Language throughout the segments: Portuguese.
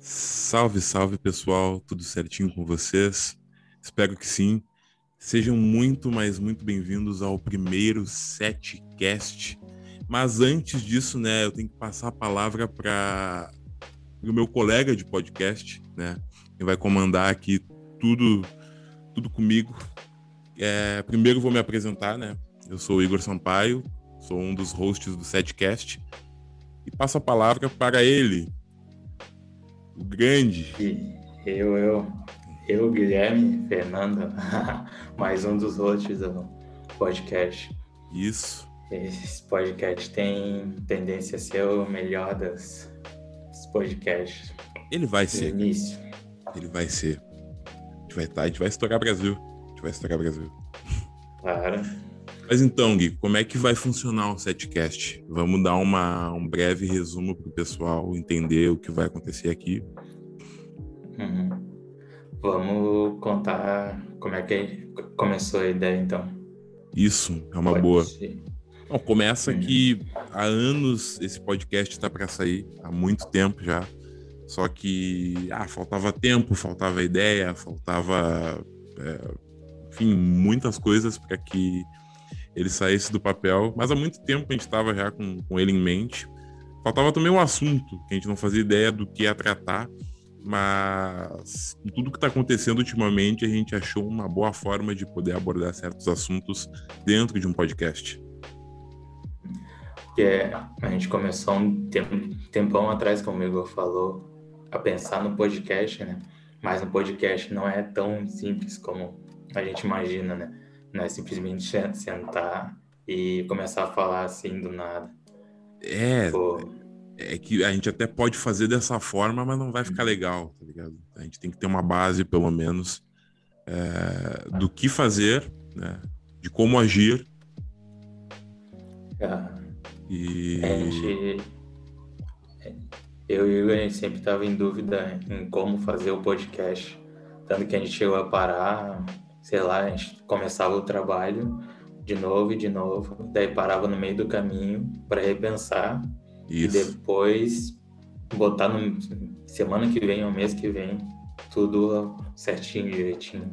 Salve, salve pessoal, tudo certinho com vocês? Espero que sim. Sejam muito, mas muito bem-vindos ao primeiro setcast. Mas antes disso, né, eu tenho que passar a palavra para o meu colega de podcast, né, que vai comandar aqui tudo, tudo comigo. É, primeiro vou me apresentar, né? Eu sou o Igor Sampaio, sou um dos hosts do setcast e passo a palavra para ele, o grande. Eu, eu, eu, Guilherme, Fernanda, mais um dos hosts do podcast. Isso. Esse podcast tem tendência a ser o melhor das, dos podcasts. Ele vai ser. Início. Ele vai ser. A gente vai, tá, a gente vai estourar Brasil. A gente vai estourar Brasil. Claro. Mas então, Gui, como é que vai funcionar o setcast? Vamos dar uma, um breve resumo para o pessoal entender o que vai acontecer aqui. Uhum. Vamos contar como é que começou a ideia, então. Isso, é uma Pode boa. ser. Bom, começa Uhum. que há anos esse podcast está para sair, há muito tempo já. Só que ah, faltava tempo, faltava ideia, faltava, é, enfim, muitas coisas para que ele saísse do papel. Mas há muito tempo a gente estava já com, com ele em mente. Faltava também um assunto que a gente não fazia ideia do que ia tratar. Mas tudo que está acontecendo ultimamente, a gente achou uma boa forma de poder abordar certos assuntos dentro de um podcast. Porque a gente começou um tempão atrás, como o Igor falou, a pensar no podcast, né? Mas no podcast não é tão simples como a gente imagina, né? Não é simplesmente se- sentar e começar a falar assim do nada. É, Pô, é que a gente até pode fazer dessa forma, mas não vai ficar legal, tá ligado? A gente tem que ter uma base, pelo menos, é, do que fazer, né? De como agir ah, e... a gente, eu e o Igor, a gente sempre estava em dúvida em como fazer o podcast. Tanto que a gente chegou a parar, sei lá, a gente começava o trabalho de novo e de novo, daí parava no meio do caminho para repensar e Isso. depois botar no semana que vem ou mês que vem tudo certinho, direitinho.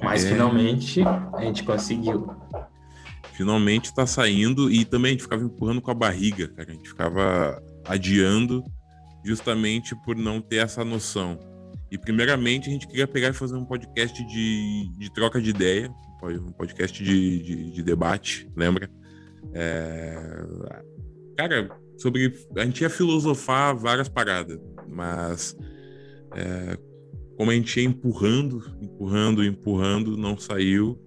Mas É. finalmente a gente conseguiu. Finalmente tá saindo e também a gente ficava empurrando com a barriga, cara. A gente ficava adiando justamente por não ter essa noção. E primeiramente a gente queria pegar e fazer um podcast de, de troca de ideia, um podcast de, de, de debate, lembra? É, Cara, sobre. A gente ia filosofar várias paradas, mas é, como a gente ia empurrando, empurrando, empurrando, não saiu.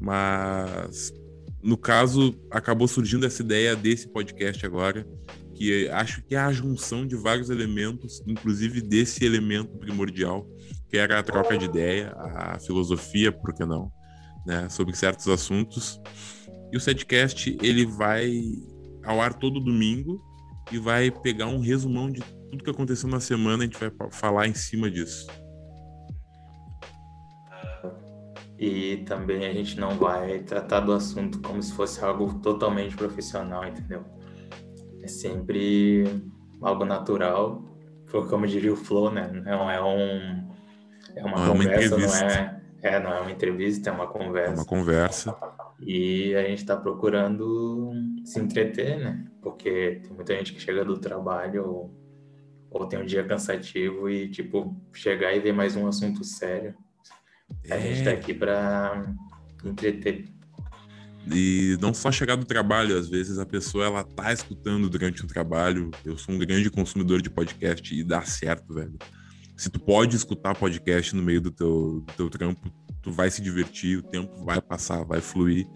Mas no caso, acabou surgindo essa ideia desse podcast agora, que acho que é a junção de vários elementos, inclusive desse elemento primordial, que era a troca de ideia, a filosofia, por que não, né, sobre certos assuntos. E o setcast, ele vai ao ar todo domingo e vai pegar um resumão de tudo que aconteceu na semana, a gente vai falar em cima disso. E também a gente não vai tratar do assunto como se fosse algo totalmente profissional, entendeu? É sempre algo natural, foi como diria o Flo, né? Não é um é uma Não é uma conversa, não é, é não é uma entrevista, é uma É conversa. uma conversa. E a gente está procurando se entreter, né? Porque tem muita gente que chega do trabalho ou, ou tem um dia cansativo e tipo chegar e ver mais um assunto sério. A gente tá É, aqui para entreter. E não só chegar do trabalho, às vezes a pessoa ela tá escutando durante o trabalho. Eu sou um grande consumidor de podcast e dá certo, velho. Se tu pode escutar podcast no meio do teu, do teu trampo, tu vai se divertir, o tempo vai passar, vai fluir.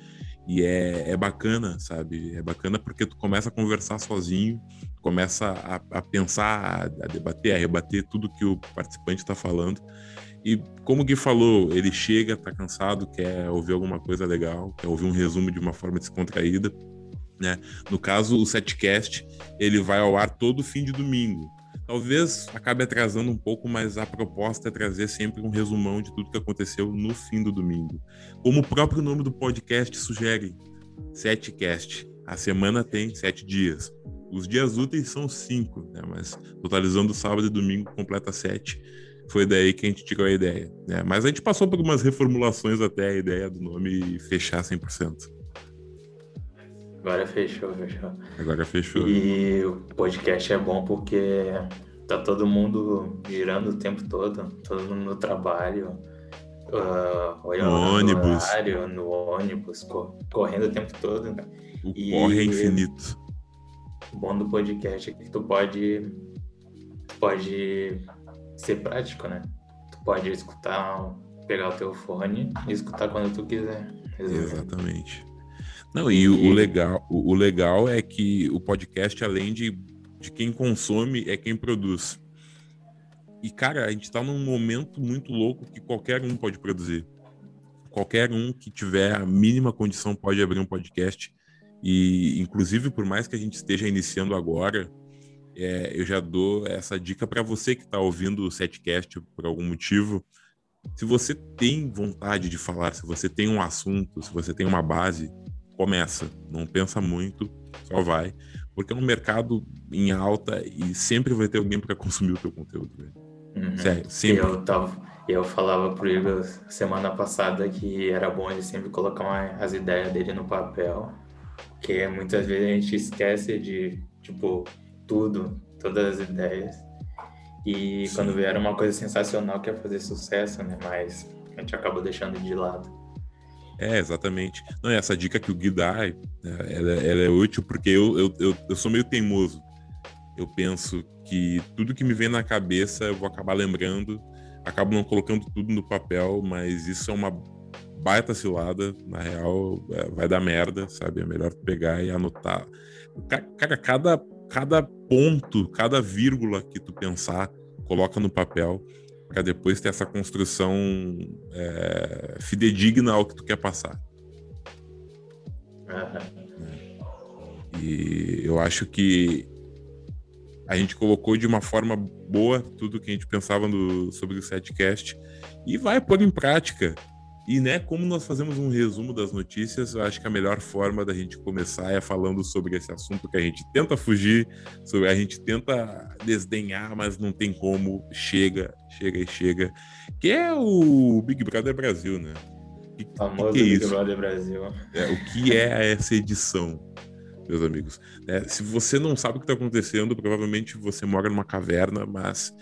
E é, é bacana, sabe? É bacana porque tu começa a conversar sozinho, começa a, a pensar, a, a debater, a rebater tudo que o participante está falando. E como o Gui falou, ele chega, tá cansado, quer ouvir alguma coisa legal, quer ouvir um resumo de uma forma descontraída, né? No caso, o setcast, ele vai ao ar todo fim de domingo. Talvez acabe atrasando um pouco, mas a proposta é trazer sempre um resumão de tudo que aconteceu no fim do domingo. Como o próprio nome do podcast sugere, setcast. A semana tem sete dias. Os dias úteis são cinco, né? Mas totalizando sábado e domingo completa sete. Foi daí que a gente tirou a ideia. Né? Mas a gente passou por algumas reformulações até a ideia do nome fechar 100%. Agora fechou, fechou. Agora fechou. E o podcast é bom porque tá todo mundo girando o tempo todo, todo mundo no trabalho, uh, no ônibus, horário, no ônibus, correndo o tempo todo. O e corre é infinito. O bom do podcast é que tu pode, pode ser prático, né? Tu pode escutar, pegar o teu fone e escutar quando tu quiser. Exatamente. Não, e, e... O, legal, o, o legal é que o podcast, além de, de quem consome, é quem produz. E, cara, a gente está num momento muito louco que qualquer um pode produzir. Qualquer um que tiver a mínima condição pode abrir um podcast. E, inclusive, por mais que a gente esteja iniciando agora, é, eu já dou essa dica para você que está ouvindo o setcast por algum motivo. Se você tem vontade de falar, se você tem um assunto, se você tem uma base, começa. Não pensa muito, só vai. Porque é um mercado em alta e sempre vai ter alguém para consumir o teu conteúdo. Uhum. Sério, sempre. Eu, tava, eu falava pro Igor semana passada que era bom ele sempre colocar uma, as ideias dele no papel porque muitas vezes a gente esquece de, tipo, tudo, todas as ideias. E Sim. quando vier uma coisa sensacional que é fazer sucesso, né? Mas a gente acaba deixando de lado. É, exatamente. Não, essa dica que o Gui dá, ela, ela é útil porque eu, eu, eu, eu, sou meio teimoso. Eu penso que tudo que me vem na cabeça eu vou acabar lembrando, acabo não colocando tudo no papel, mas isso é uma baita cilada, na real, é, vai dar merda, sabe? É melhor pegar e anotar. Cara, cada, cada ponto, cada vírgula que tu pensar, coloca no papel, para depois ter essa construção é, fidedigna ao que tu quer passar. Uhum. E eu acho que a gente colocou de uma forma boa tudo que a gente pensava no, sobre o setcast e vai pôr em prática. E, né, como nós fazemos um resumo das notícias, eu acho que a melhor forma da gente começar é falando sobre esse assunto que a gente tenta fugir, sobre a gente tenta desdenhar, mas não tem como, chega, chega e chega, que é o Big Brother Brasil, né? Que, famoso que é Big Brother Brasil. É, o que é essa edição, meus amigos? É, se você não sabe o que está acontecendo, provavelmente você mora numa caverna, mas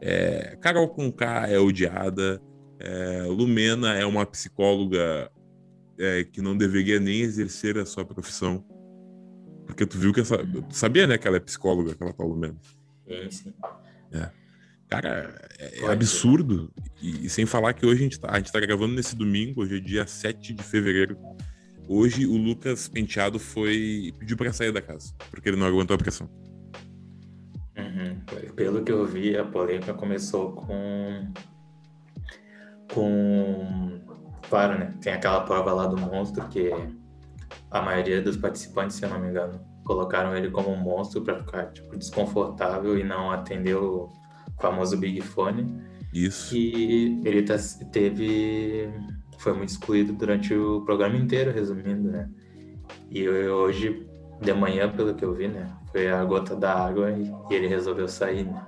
é, Carol Conká é odiada, é, Lumena é uma psicóloga é, que não deveria nem exercer a sua profissão. Porque tu viu que essa. Tu sabia, né, que ela é psicóloga, aquela tal Lumena? Sim, sim. É. Cara, é, é absurdo. E, e, sem falar que hoje a gente, tá, a gente tá gravando nesse domingo, hoje é dia 7 de fevereiro. Hoje o Lucas Penteado foi. pediu para sair da casa, porque ele não aguentou a pressão. Uhum. Pelo que eu vi, a polêmica começou com com. Claro, né? Tem aquela prova lá do monstro que a maioria dos participantes, se eu não me engano, colocaram ele como um monstro para ficar tipo, desconfortável e não atender o famoso Big Fone. Isso. E ele tá, teve. Foi muito excluído durante o programa inteiro, resumindo, né? E hoje, de manhã, pelo que eu vi, né? Foi a gota da água e ele resolveu sair, né?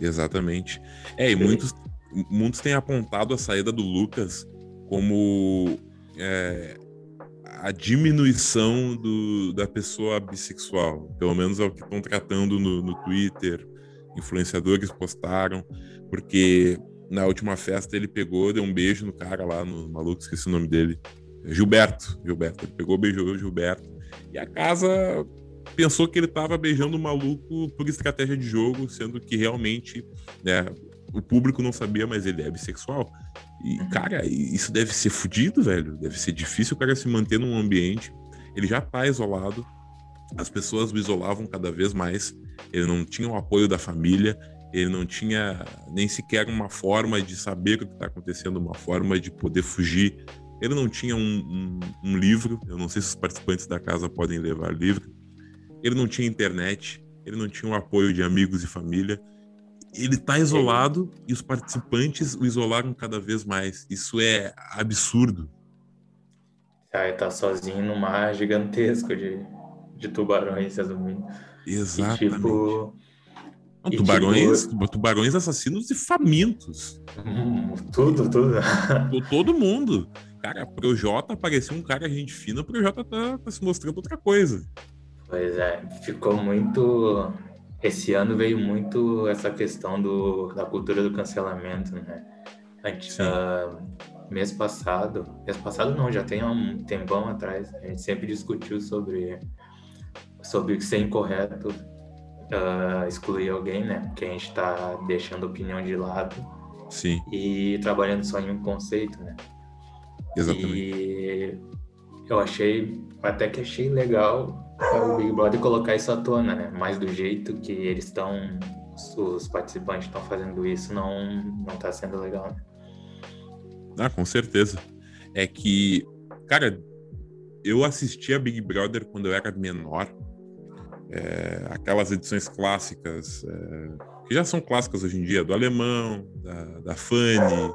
Exatamente. É, e muitos, muitos têm apontado a saída do Lucas como é, a diminuição do, da pessoa bissexual. Pelo menos é o que estão tratando no, no Twitter. Influenciadores postaram, porque na última festa ele pegou, deu um beijo no cara lá, no maluco, esqueci o nome dele. Gilberto. Gilberto. Ele pegou, beijou o Gilberto. E a casa pensou que ele estava beijando o maluco por estratégia de jogo, sendo que realmente né, o público não sabia, mas ele é bissexual. E, uhum. cara, isso deve ser fodido, velho. Deve ser difícil o cara se manter num ambiente. Ele já tá isolado, as pessoas o isolavam cada vez mais. Ele não tinha o apoio da família, ele não tinha nem sequer uma forma de saber o que está acontecendo, uma forma de poder fugir. Ele não tinha um, um, um, livro, eu não sei se os participantes da casa podem levar livro. Ele não tinha internet, ele não tinha o apoio de amigos e família ele está isolado e os participantes o isolaram cada vez mais. Isso é absurdo. Ah, tá sozinho no mar gigantesco de, de tubarões, resumindo. Exatamente. E, tipo, não, tubarões, tipo... tubarões assassinos e famintos. Hum, tudo, tudo. Todo mundo. Cara, pro Jota parecia um cara gente fina, pro Jota tá, tá se mostrando outra coisa. Pois é, ficou muito. Esse ano veio muito essa questão do, da cultura do cancelamento, né? Antes, uh, mês passado, mês passado não, já tem um tempão atrás, a gente sempre discutiu sobre, sobre ser incorreto uh, excluir alguém, né? Porque a gente está deixando opinião de lado. Sim. E trabalhando só em um conceito, né? Exatamente. E eu achei, até que achei legal o Big Brother colocar isso à tona, né? Mas do jeito que eles estão, os participantes estão fazendo isso, não, não tá sendo legal, né? Ah, com certeza. É que, cara, eu assisti a Big Brother quando eu era menor. É, aquelas edições clássicas, é, que já são clássicas hoje em dia, do Alemão, da, da Fanny,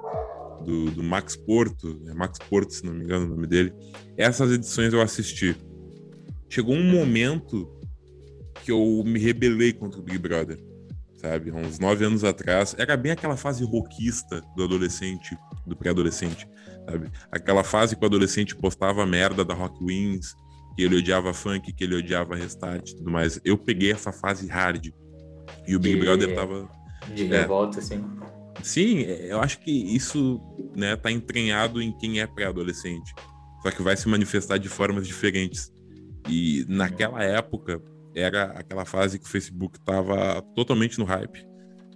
do, do, Max Porto, é Max Porto, se não me engano o nome dele. Essas edições eu assisti. Chegou um momento que eu me rebelei contra o Big Brother, sabe? Uns nove anos atrás. Era bem aquela fase roquista do adolescente, do pré-adolescente, sabe? Aquela fase que o adolescente postava a merda da Rock Wings, que ele odiava funk, que ele odiava restart e tudo mais. Eu peguei essa fase hard. E o Big Brother tava. De revolta, é, assim. Sim, eu acho que isso né, tá entranhado em quem é pré-adolescente. Só que vai se manifestar de formas diferentes. E naquela época, era aquela fase que o Facebook tava totalmente no hype.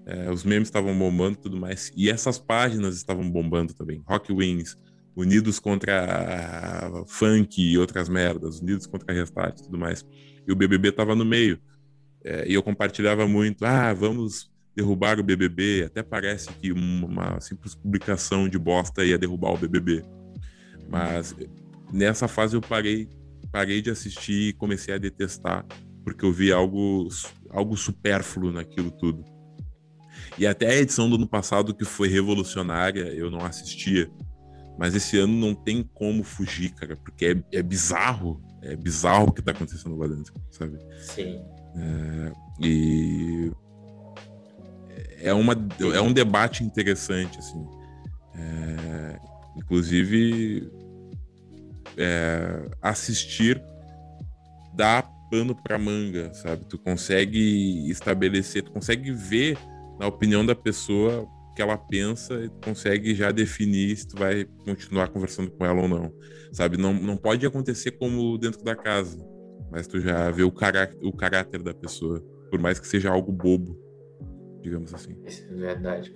É, os memes estavam bombando e tudo mais. E essas páginas estavam bombando também. Rock Wings, Unidos contra Funk e outras merdas, Unidos contra Restart e tudo mais. E o BBB tava no meio. É, e eu compartilhava muito, ah, vamos derrubar o BBB. Até parece que uma simples publicação de bosta ia derrubar o BBB. Mas nessa fase eu parei, parei de assistir e comecei a detestar, porque eu vi algo, algo supérfluo naquilo tudo. E até a edição do ano passado, que foi revolucionária, eu não assistia. Mas esse ano não tem como fugir, cara, porque é, é bizarro. É bizarro o que tá acontecendo lá dentro, sabe? Sim. É, e é, uma, é um debate interessante, assim. É, inclusive, é, assistir dá pano para manga, sabe? Tu consegue estabelecer, tu consegue ver na opinião da pessoa que ela pensa e consegue já definir se tu vai continuar conversando com ela ou não, sabe? Não, não pode acontecer como dentro da casa, mas tu já vê o, cará o caráter da pessoa, por mais que seja algo bobo, digamos assim. Isso é verdade.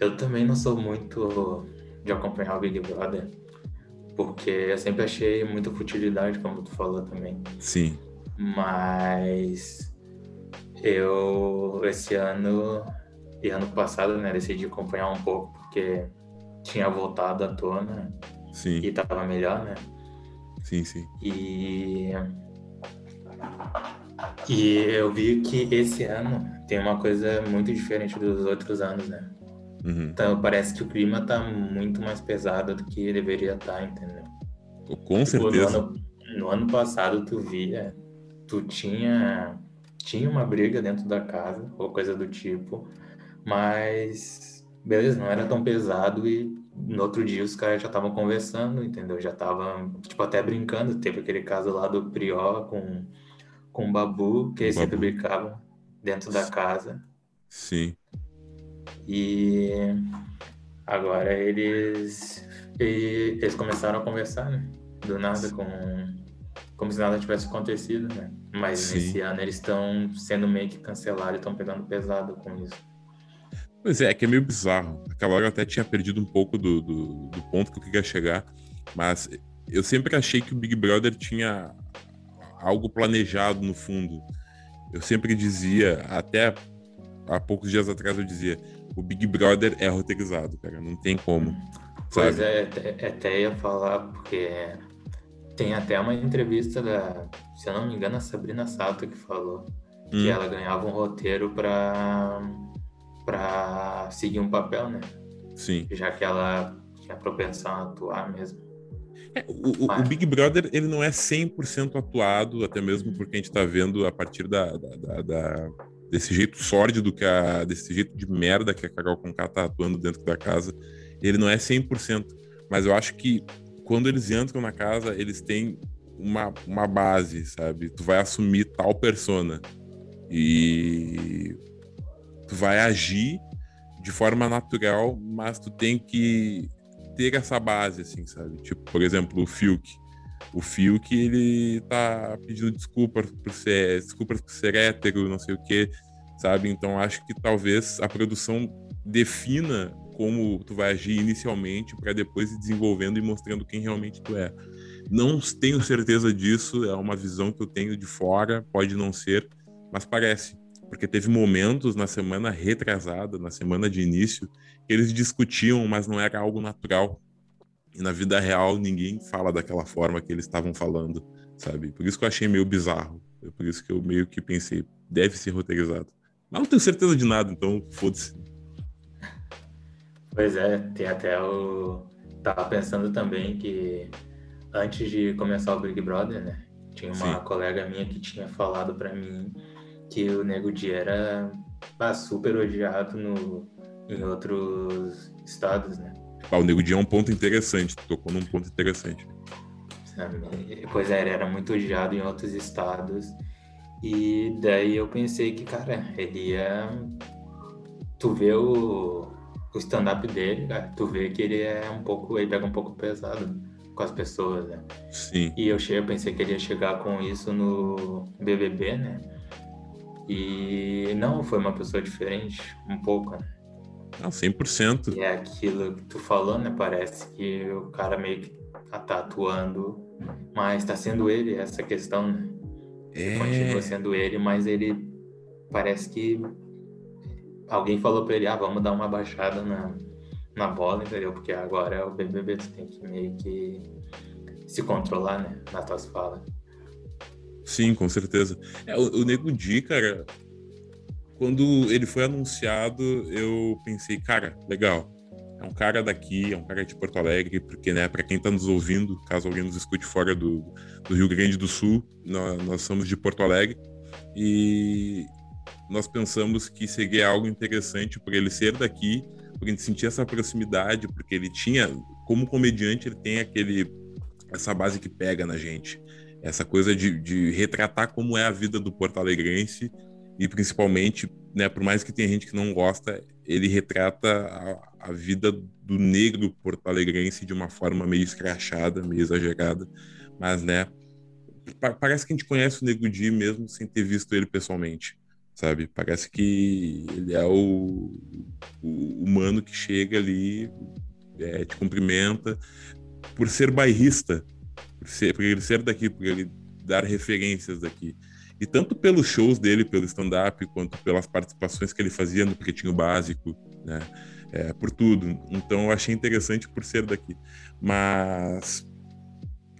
Eu também não sou muito de acompanhar o Big Brother, porque eu sempre achei muita futilidade, como tu falou também. Sim. Mas eu esse ano e ano passado, né, decidi acompanhar um pouco porque tinha voltado à tona sim. e tava melhor, né? Sim, sim. E e eu vi que esse ano tem uma coisa muito diferente dos outros anos, né? Uhum. Então parece que o clima tá muito mais pesado do que deveria estar, tá, entendeu? Com tipo, certeza. No ano, no ano passado tu via, tu tinha tinha uma briga dentro da casa ou coisa do tipo, mas beleza, não era tão pesado e no outro dia os caras já estavam conversando, entendeu? Já estavam, tipo, até brincando. Teve aquele caso lá do Prió com, com o Babu, que eles sempre brincavam dentro da casa. Sim. E agora eles, eles começaram a conversar, né? Do nada, com, como se nada tivesse acontecido, né? Mas Sim. nesse ano eles estão sendo meio que cancelados e estão pegando pesado com isso. Pois é, é que é meio bizarro. Aquela hora eu até tinha perdido um pouco do, do, do, ponto que eu queria chegar, mas eu sempre achei que o Big Brother tinha algo planejado no fundo. Eu sempre dizia, até há poucos dias atrás eu dizia, o Big Brother é roteirizado, cara, não tem como. Pois sabe? é, até, ia falar, porque tem até uma entrevista da, se eu não me engano, a Sabrina Sato que falou hum. que ela ganhava um roteiro para para seguir um papel, né? Sim. Já que ela tinha propensão a atuar mesmo. É, o, o, o, Big Brother ele não é 100% atuado, até mesmo porque a gente está vendo a partir da, da, da, da, desse jeito sórdido, que a, desse jeito de merda que a Carol Conká tá atuando dentro da casa. Ele não é 100%. Mas eu acho que quando eles entram na casa, eles têm uma, uma base, sabe? Tu vai assumir tal persona. E tu vai agir de forma natural, mas tu tem que ter essa base, assim, sabe? Tipo, por exemplo, o Fiuk. O Fiuk, ele tá pedindo desculpas por ser, desculpas por ser hétero, não sei o quê, sabe? Então acho que talvez a produção defina como tu vai agir inicialmente para depois ir desenvolvendo e mostrando quem realmente tu é. Não tenho certeza disso, é uma visão que eu tenho de fora, pode não ser, mas parece. Porque teve momentos na semana retrasada, na semana de início, que eles discutiam, mas não era algo natural. E na vida real ninguém fala daquela forma que eles estavam falando, sabe? Por isso que eu achei meio bizarro. É por isso que eu meio que pensei, deve ser roteirizado. Mas não tenho certeza de nada, então foda-se. Pois é, tem até o. Tava pensando também que antes de começar o Big Brother, né? Tinha uma Sim. colega minha que tinha falado para mim que o Nego Di era ah, super odiado no, em outros estados, né? Ah, o Nego Di é um ponto interessante, tocou num ponto interessante. Pois é, ele era muito odiado em outros estados. E daí eu pensei que, cara, ele ia. Tu vê o, o stand-up dele, cara, tu vê que ele é um pouco. Ele pega um pouco pesado com as pessoas, né? Sim. E eu, cheguei, eu pensei que ele ia chegar com isso no BBB, né? E não, foi uma pessoa diferente, um pouco, né? Não, 100%. E é aquilo que tu falou, né? Parece que o cara meio que tá, tá atuando, mas tá sendo ele essa questão, né? É... Continua sendo ele, mas ele parece que alguém falou pra ele, ah, vamos dar uma baixada na, na bola, entendeu? Porque agora é o BBB, tu tem que meio que se controlar, né? Nas tuas falas. Sim, com certeza. É, o, o Nego Di, cara, quando ele foi anunciado, eu pensei, cara, legal. É um cara daqui, é um cara de Porto Alegre, porque, né, para quem tá nos ouvindo, caso alguém nos escute fora do, do Rio Grande do Sul, nós, nós somos de Porto Alegre e nós pensamos que seria algo interessante por ele ser daqui, porque a gente sentia essa proximidade, porque ele tinha, como comediante, ele tem aquele essa base que pega na gente essa coisa de, de retratar como é a vida do Porto Alegrense e principalmente, né, por mais que tenha gente que não gosta, ele retrata a, a vida do negro porto-alegrense de uma forma meio escrachada, meio exagerada, mas, né, pa parece que a gente conhece o Nego Di mesmo sem ter visto ele pessoalmente, sabe? Parece que ele é o, o humano que chega ali, é, te cumprimenta, por ser bairrista, por, ser, por ele ser daqui, por ele dar referências daqui. E tanto pelos shows dele, pelo stand-up, quanto pelas participações que ele fazia no Pretinho Básico, né? É, por tudo. Então eu achei interessante por ser daqui. Mas,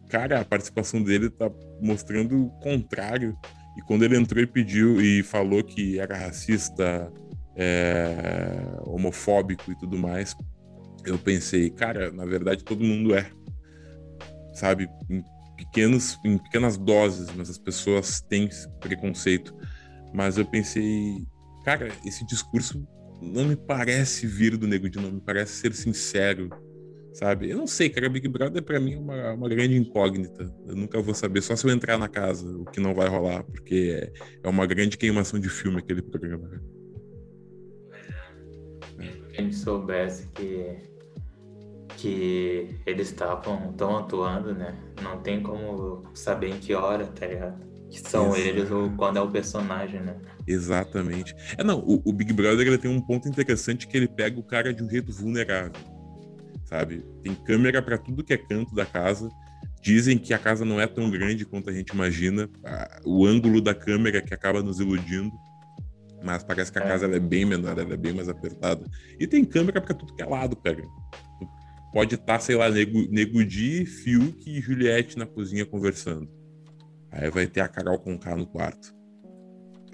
cara, a participação dele tá mostrando o contrário. E quando ele entrou e pediu e falou que era racista, é, homofóbico e tudo mais, eu pensei, cara, na verdade todo mundo é sabe? Pequenos, em pequenas doses, mas as pessoas têm preconceito. Mas eu pensei, cara, esse discurso não me parece vir do Nego de não me parece ser sincero, sabe? Eu não sei, cara, Big Brother para mim é uma, uma grande incógnita. Eu nunca vou saber, só se eu entrar na casa, o que não vai rolar, porque é, é uma grande queimação de filme aquele programa. Né? Se a gente soubesse que que eles estavam tão atuando, né? Não tem como saber em que hora, tá ligado? Que são eles ou quando é o personagem, né? Exatamente. É, não, o, o, Big Brother ele tem um ponto interessante que ele pega o cara de um jeito vulnerável, sabe? Tem câmera para tudo que é canto da casa. Dizem que a casa não é tão grande quanto a gente imagina. O ângulo da câmera que acaba nos iludindo. Mas parece que a é. casa é bem menor, ela é bem mais apertada. E tem câmera para tudo que é lado, cara pode estar, tá, sei lá, Nego, Nego Di, Fiuk e Juliette na cozinha conversando. Aí vai ter a Carol Conká no quarto.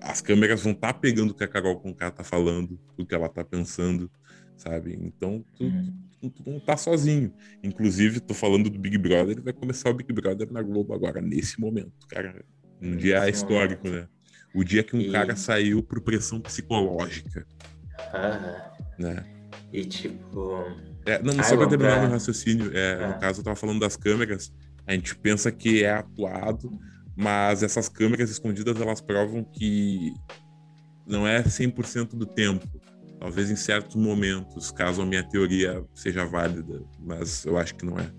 As câmeras vão estar tá pegando o que a Carol Conká tá falando, o que ela tá pensando, sabe? Então, tu, uhum. tu, tu, não tá sozinho. Inclusive, tô falando do Big Brother, vai começar o Big Brother na Globo agora, nesse momento, cara. Um dia histórico, né? O dia que um e... cara saiu por pressão psicológica. Ah, né? E tipo. É, não, só pra terminar meu raciocínio, é, ah. no caso eu tava falando das câmeras, a gente pensa que é atuado, mas essas câmeras escondidas elas provam que não é 100% do tempo. Talvez em certos momentos, caso a minha teoria seja válida, mas eu acho que não é.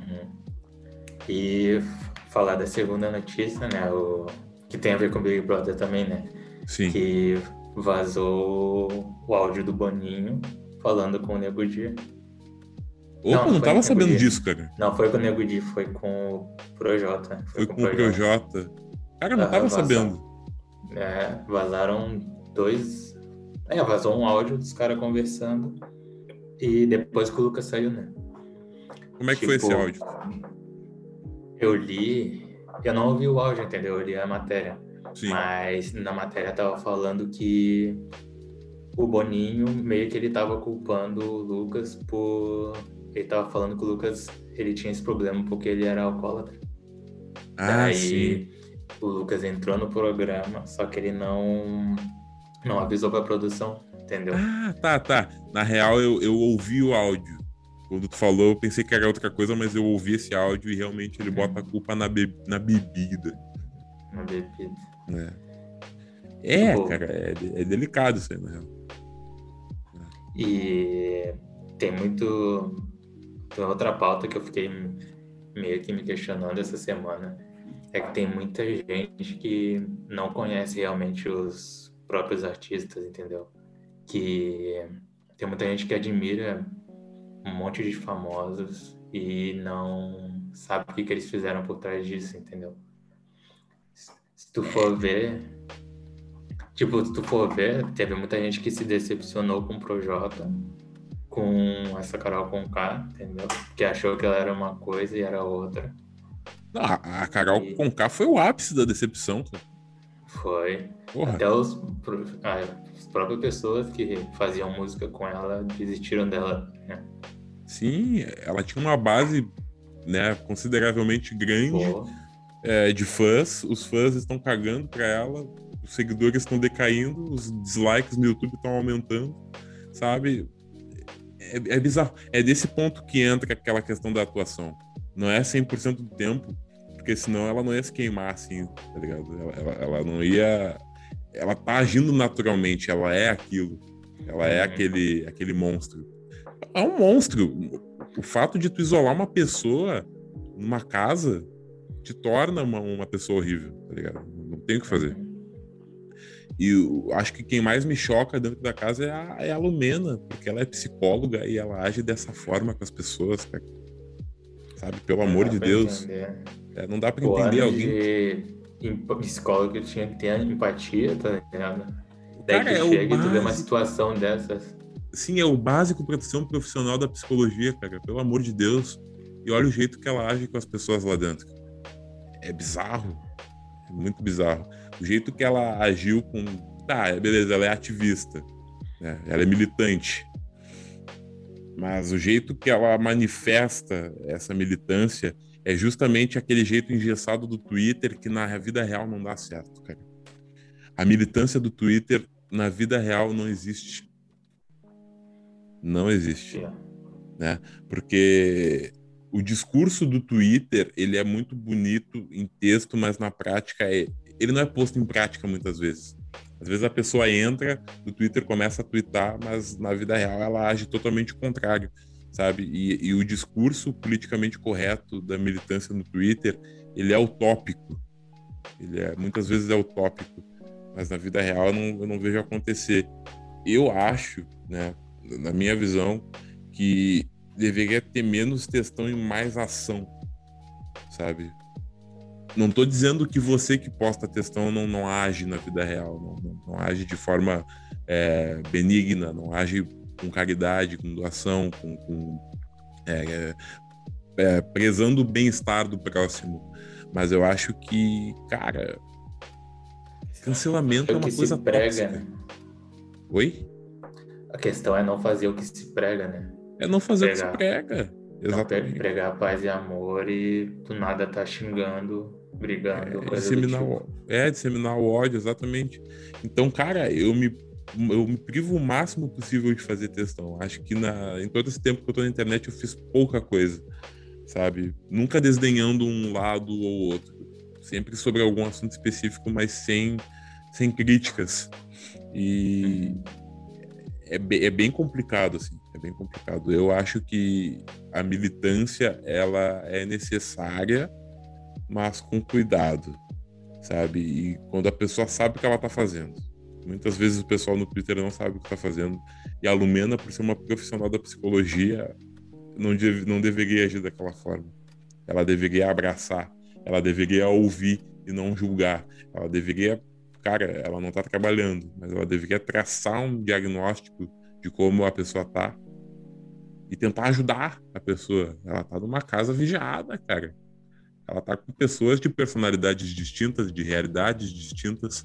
Uhum. E falar da segunda notícia, né? O, que tem a ver com o Big Brother também, né? Sim. Que vazou o áudio do Boninho falando com o Nego Di. Opa, não, não tava sabendo disso, cara. Não, foi com o Nego Di, foi com o Projota. Foi, foi com, com, o Projota. Cara, não tava sabendo. É, vazaram dois. É, vazou um áudio dos caras conversando. E depois que o Lucas saiu, né? Como é que tipo, foi esse tipo, áudio? Eu li. Eu não ouvi o áudio, entendeu? Eu li a matéria. Sim. Mas na matéria tava falando que o Boninho meio que ele tava culpando o Lucas por. Ele tava falando que o Lucas ele tinha esse problema porque ele era alcoólatra. Ah, Daí, sim o Lucas entrou no programa, só que ele não não avisou pra produção, entendeu? Ah, tá, tá. Na real, eu, eu ouvi o áudio. Quando tu falou, eu pensei que era outra coisa, mas eu ouvi esse áudio e realmente ele bota a culpa na, be na bebida. Na bebida. É, é cara, é, é, delicado isso aí, na real. E tem muito. Tem outra pauta que eu fiquei meio que me questionando essa semana é que tem muita gente que não conhece realmente os próprios artistas, entendeu? Que tem muita gente que admira um monte de famosos e não sabe o que, que eles fizeram por trás disso, entendeu? Se tu for ver, tipo, se tu for ver, teve muita gente que se decepcionou com o Projota, com essa Carol K, entendeu? Que achou que ela era uma coisa e era outra. A, a Carol e... Conká foi o ápice da decepção. Foi. Porra. Até os, as próprias pessoas que faziam música com ela desistiram dela, né? Sim, ela tinha uma base né, consideravelmente grande é, de fãs. Os fãs estão cagando pra ela, os seguidores estão decaindo, os dislikes no YouTube estão aumentando, sabe? É, é bizarro. É desse ponto que entra aquela questão da atuação. Não é 100% do tempo, porque senão ela não ia se queimar assim, tá ligado? Ela, ela, ela não ia. Ela tá agindo naturalmente, ela é aquilo. Ela é uhum. aquele, aquele monstro. É um monstro. O fato de tu isolar uma pessoa numa casa te torna uma, uma pessoa horrível, tá ligado? Não tem o que fazer. E eu acho que quem mais me choca dentro da casa é a, é a Lumena, porque ela é psicóloga e ela age dessa forma com as pessoas, cara sabe? Pelo amor de Deus. É, não dá para entender alguém. De psicólogo que tinha que ter empatia, tá ligado? Daí cara, que é chega e tu vê uma situação dessas. Sim, é o básico para ser um profissional da psicologia, cara. Pelo amor de Deus. E olha o jeito que ela age com as pessoas lá dentro. É bizarro. É muito bizarro. O jeito que ela agiu com. Tá, beleza, ela é ativista. Né? Ela é militante. Mas o jeito que ela manifesta essa militância é justamente aquele jeito engessado do Twitter que na vida real não dá certo, cara. A militância do Twitter na vida real não existe. Não existe. Né? Porque o discurso do Twitter, ele é muito bonito em texto, mas na prática é, ele não é posto em prática muitas vezes. Às vezes a pessoa entra no Twitter, começa a twittar, mas na vida real ela age totalmente contrário, sabe? E, e o discurso politicamente correto da militância no Twitter, ele é utópico. Ele é, muitas vezes é utópico, mas na vida real eu não, eu não vejo acontecer. Eu acho, né, na minha visão, que deveria ter menos textão e mais ação, sabe? Não estou dizendo que você que posta textão não, não age na vida real, não, não, não age de forma é, benigna, não age com caridade, com doação, com, com é, é, é prezando o bem-estar do próximo. Mas eu acho que, cara, cancelamento é, é uma coisa prega, né? Oi? A questão é não fazer o que se prega, né? É não fazer pregar, o que se prega. Exatamente. Não pregar paz e amor e do nada tá xingando, brigando. É, disseminar, tipo. o, é, disseminar o ódio, exatamente. Então, cara, eu me, eu me privo o máximo possível de fazer textão. Acho que na, em todo esse tempo que eu tô na internet eu fiz pouca coisa, sabe? Nunca desdenhando um lado ou outro. Sempre sobre algum assunto específico, mas sem, sem críticas. E é, é bem complicado, assim é bem complicado. Eu acho que a militância ela é necessária, mas com cuidado, sabe? E quando a pessoa sabe o que ela está fazendo. Muitas vezes o pessoal no Twitter não sabe o que está fazendo. E a Lumena, por ser uma profissional da psicologia, não, deve, não deveria agir daquela forma. Ela deveria abraçar, ela deveria ouvir e não julgar. Ela deveria, cara, ela não está trabalhando, mas ela deveria traçar um diagnóstico de como a pessoa tá e tentar ajudar a pessoa. Ela tá numa casa vigiada, cara. Ela tá com pessoas de personalidades distintas, de realidades distintas.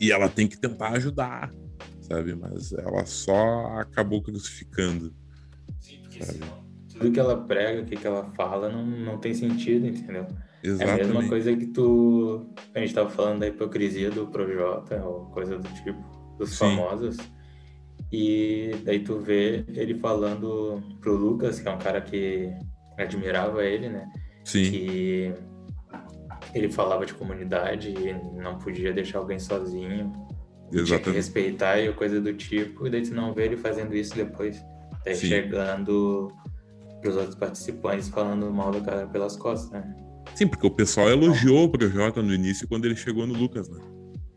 E ela tem que tentar ajudar, sabe? Mas ela só acabou crucificando. Sim, porque senão, tudo que ela prega, o que, ela fala, não, não tem sentido, entendeu? Exatamente. É a mesma coisa que tu. A gente tava falando da hipocrisia do Projota, ou coisa do tipo, dos Sim. famosos e daí tu vê ele falando pro Lucas, que é um cara que admirava ele, né? Sim. Que ele falava de comunidade e não podia deixar alguém sozinho. Exatamente. Tinha que respeitar e coisa do tipo. E daí tu não vê ele fazendo isso depois. Daí Sim. chegando pros outros participantes falando mal do cara pelas costas, né? Sim, porque o pessoal elogiou o Projota no início quando ele chegou no Lucas, né?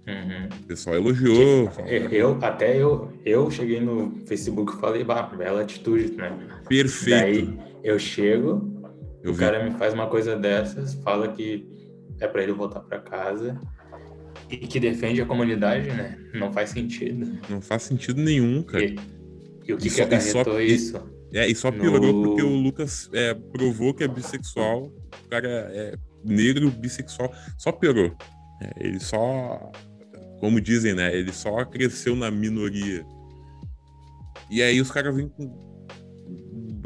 Uhum. O pessoal elogiou. Eu, até eu, eu cheguei no Facebook e falei, bah, bela atitude, né? Perfeito. Daí eu chego, eu o vi. cara me faz uma coisa dessas, fala que é para ele voltar para casa e que defende a comunidade, né? Não faz sentido. Não faz sentido nenhum, cara. E, e o que, e que acarretou só, isso? É, e só piorou no... porque o Lucas é, provou que é bissexual, o cara é negro, bissexual, só piorou. É, ele só como dizem, né? Ele só cresceu na minoria. E aí os caras vêm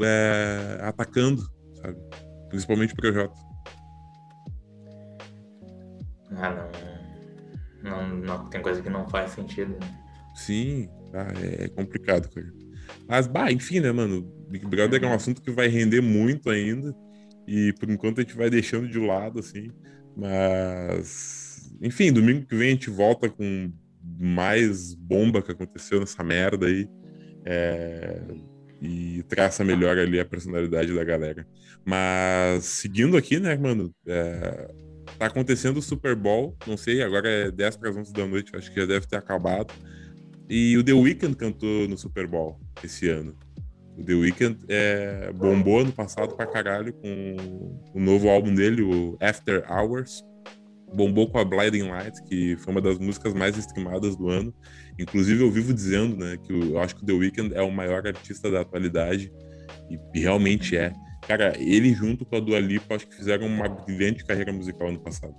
é, atacando, sabe? Principalmente o Projota. Ah, não. não. Não, tem coisa que não faz sentido. Sim, tá, é complicado, cara. Mas, bah, enfim, né, mano? Big Brother é um assunto que vai render muito ainda. E por enquanto a gente vai deixando de lado, assim. Mas enfim, domingo que vem a gente volta com mais bomba que aconteceu nessa merda aí. É, e traça melhor ali a personalidade da galera. Mas seguindo aqui, né, mano? É, tá acontecendo o Super Bowl, não sei, agora é 10 para as 11 da noite, acho que já deve ter acabado. E o The Weeknd cantou no Super Bowl esse ano. O The Weeknd é, bombou no passado pra caralho com o novo álbum dele, o After Hours bombou com a Blinding Lights, que foi uma das músicas mais streamadas do ano. Inclusive, eu vivo dizendo, né, que eu acho que o The Weeknd é o maior artista da atualidade, e realmente é. Cara, ele junto com a Dua Lipa, acho que fizeram uma brilhante carreira musical no passado.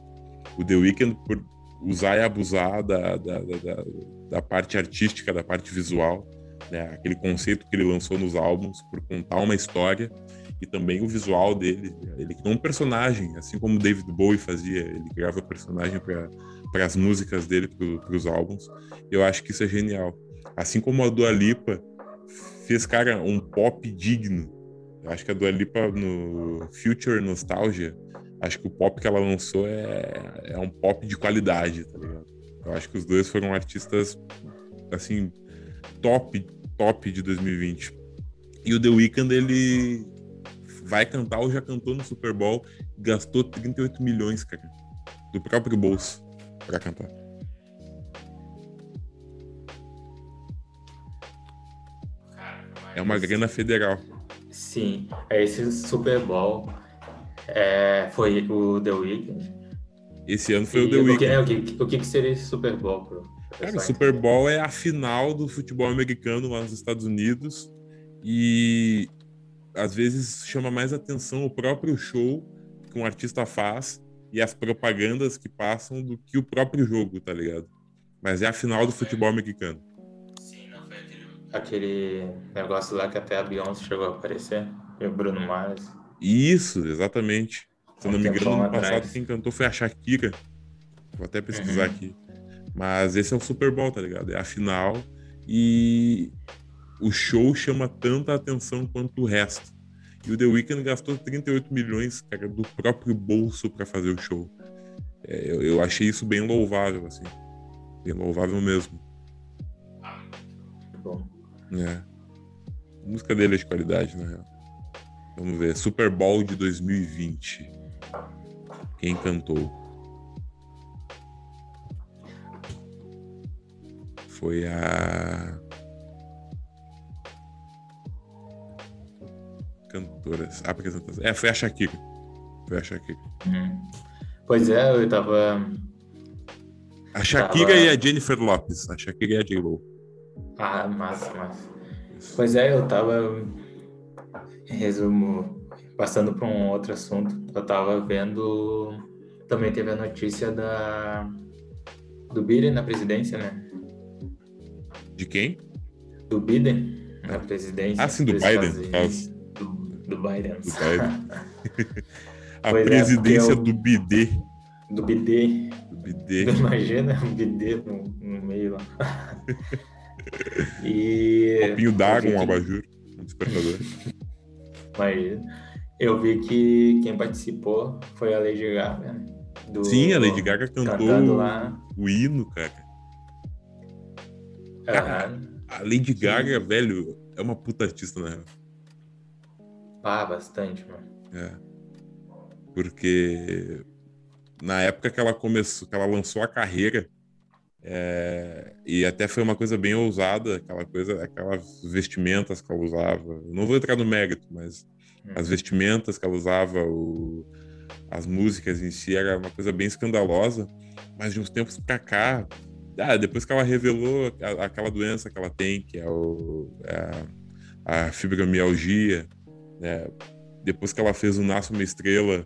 O The Weeknd, por usar e abusar da, da, da, da parte artística, da parte visual, né, aquele conceito que ele lançou nos álbuns, por contar uma história, e também o visual dele. Ele criou um personagem, assim como David Bowie fazia, ele criava personagem para as músicas dele, para os álbuns. Eu acho que isso é genial. Assim como a Dua Lipa fez, cara, um pop digno. Eu acho que a Dua Lipa no Future Nostalgia, acho que o pop que ela lançou é, é um pop de qualidade, tá ligado? Eu acho que os dois foram artistas, assim, top, top de 2020. E o The Weeknd, ele vai cantar ou já cantou no Super Bowl e gastou 38 milhões, cara, do próprio bolso para cantar. É uma grana federal. Sim, é esse Super Bowl é, foi o The Weeknd. Esse ano foi e o The Weeknd. É, o, que, o que seria esse Super Bowl? Pro, Cara, o Super Bowl é a final do futebol americano lá nos Estados Unidos. E às vezes chama mais atenção o próprio show que um artista faz e as propagandas que passam do que o próprio jogo, tá ligado? Mas é a final do futebol americano. Sim, não foi aquele negócio lá que até a Beyoncé chegou a aparecer, e o Bruno Mars. Isso, exatamente. Se eu não Um me engano, no passado atrás. quem cantou foi a Shakira. Vou até pesquisar Uhum. aqui. Mas esse é o Super Bowl, tá ligado? É a final e o show chama tanta atenção quanto o resto. E o The Weeknd gastou 38 milhões, cara, do próprio bolso para fazer o show. É, eu, eu achei isso bem louvável, assim. Bem louvável mesmo. Bom, É. A música dele é de qualidade, na real. Vamos ver. Super Bowl de 2020. Quem cantou? Foi a. Cantoras. Apresentação. É, foi a Shakira. Foi a Shakira. uhum. Pois é, eu tava. A Shakira Tava- e a Jennifer Lopes. A Shakira e a J-Lo. Ah, massa, massa. Pois é, eu tava. Em resumo, passando para um outro assunto, eu tava vendo. Também teve a notícia da. Do Biden na presidência, né? De quem? Do Biden na presidência. Ah, sim, do Biden, Estados. Do, do Biden. Do Biden. A Pois é, presidência eu- do bidê. Do BD. Do bidê. Imagina um BD no, no meio lá. e. Copinho d'água, eu um que- abajur, um despertador. Imagina. Eu vi que quem participou foi a Lady Gaga, né? Do- Sim, a Lady Gaga cantou lá. o hino, cara. Aham. A Lady Gaga, velho, é uma puta artista, na real. Ah, bastante, mano. É. Porque na época que ela começou, que ela lançou a carreira, é, e até foi uma coisa bem ousada, aquela coisa, aquelas vestimentas que ela usava. Não vou entrar no mérito, mas as vestimentas que ela usava, o- as músicas em si, era uma coisa bem escandalosa. Mas de uns tempos pra cá, ah, depois que ela revelou a- aquela doença que ela tem, que é, o, é a, a fibromialgia, né? depois que ela fez o Nasce uma Estrela,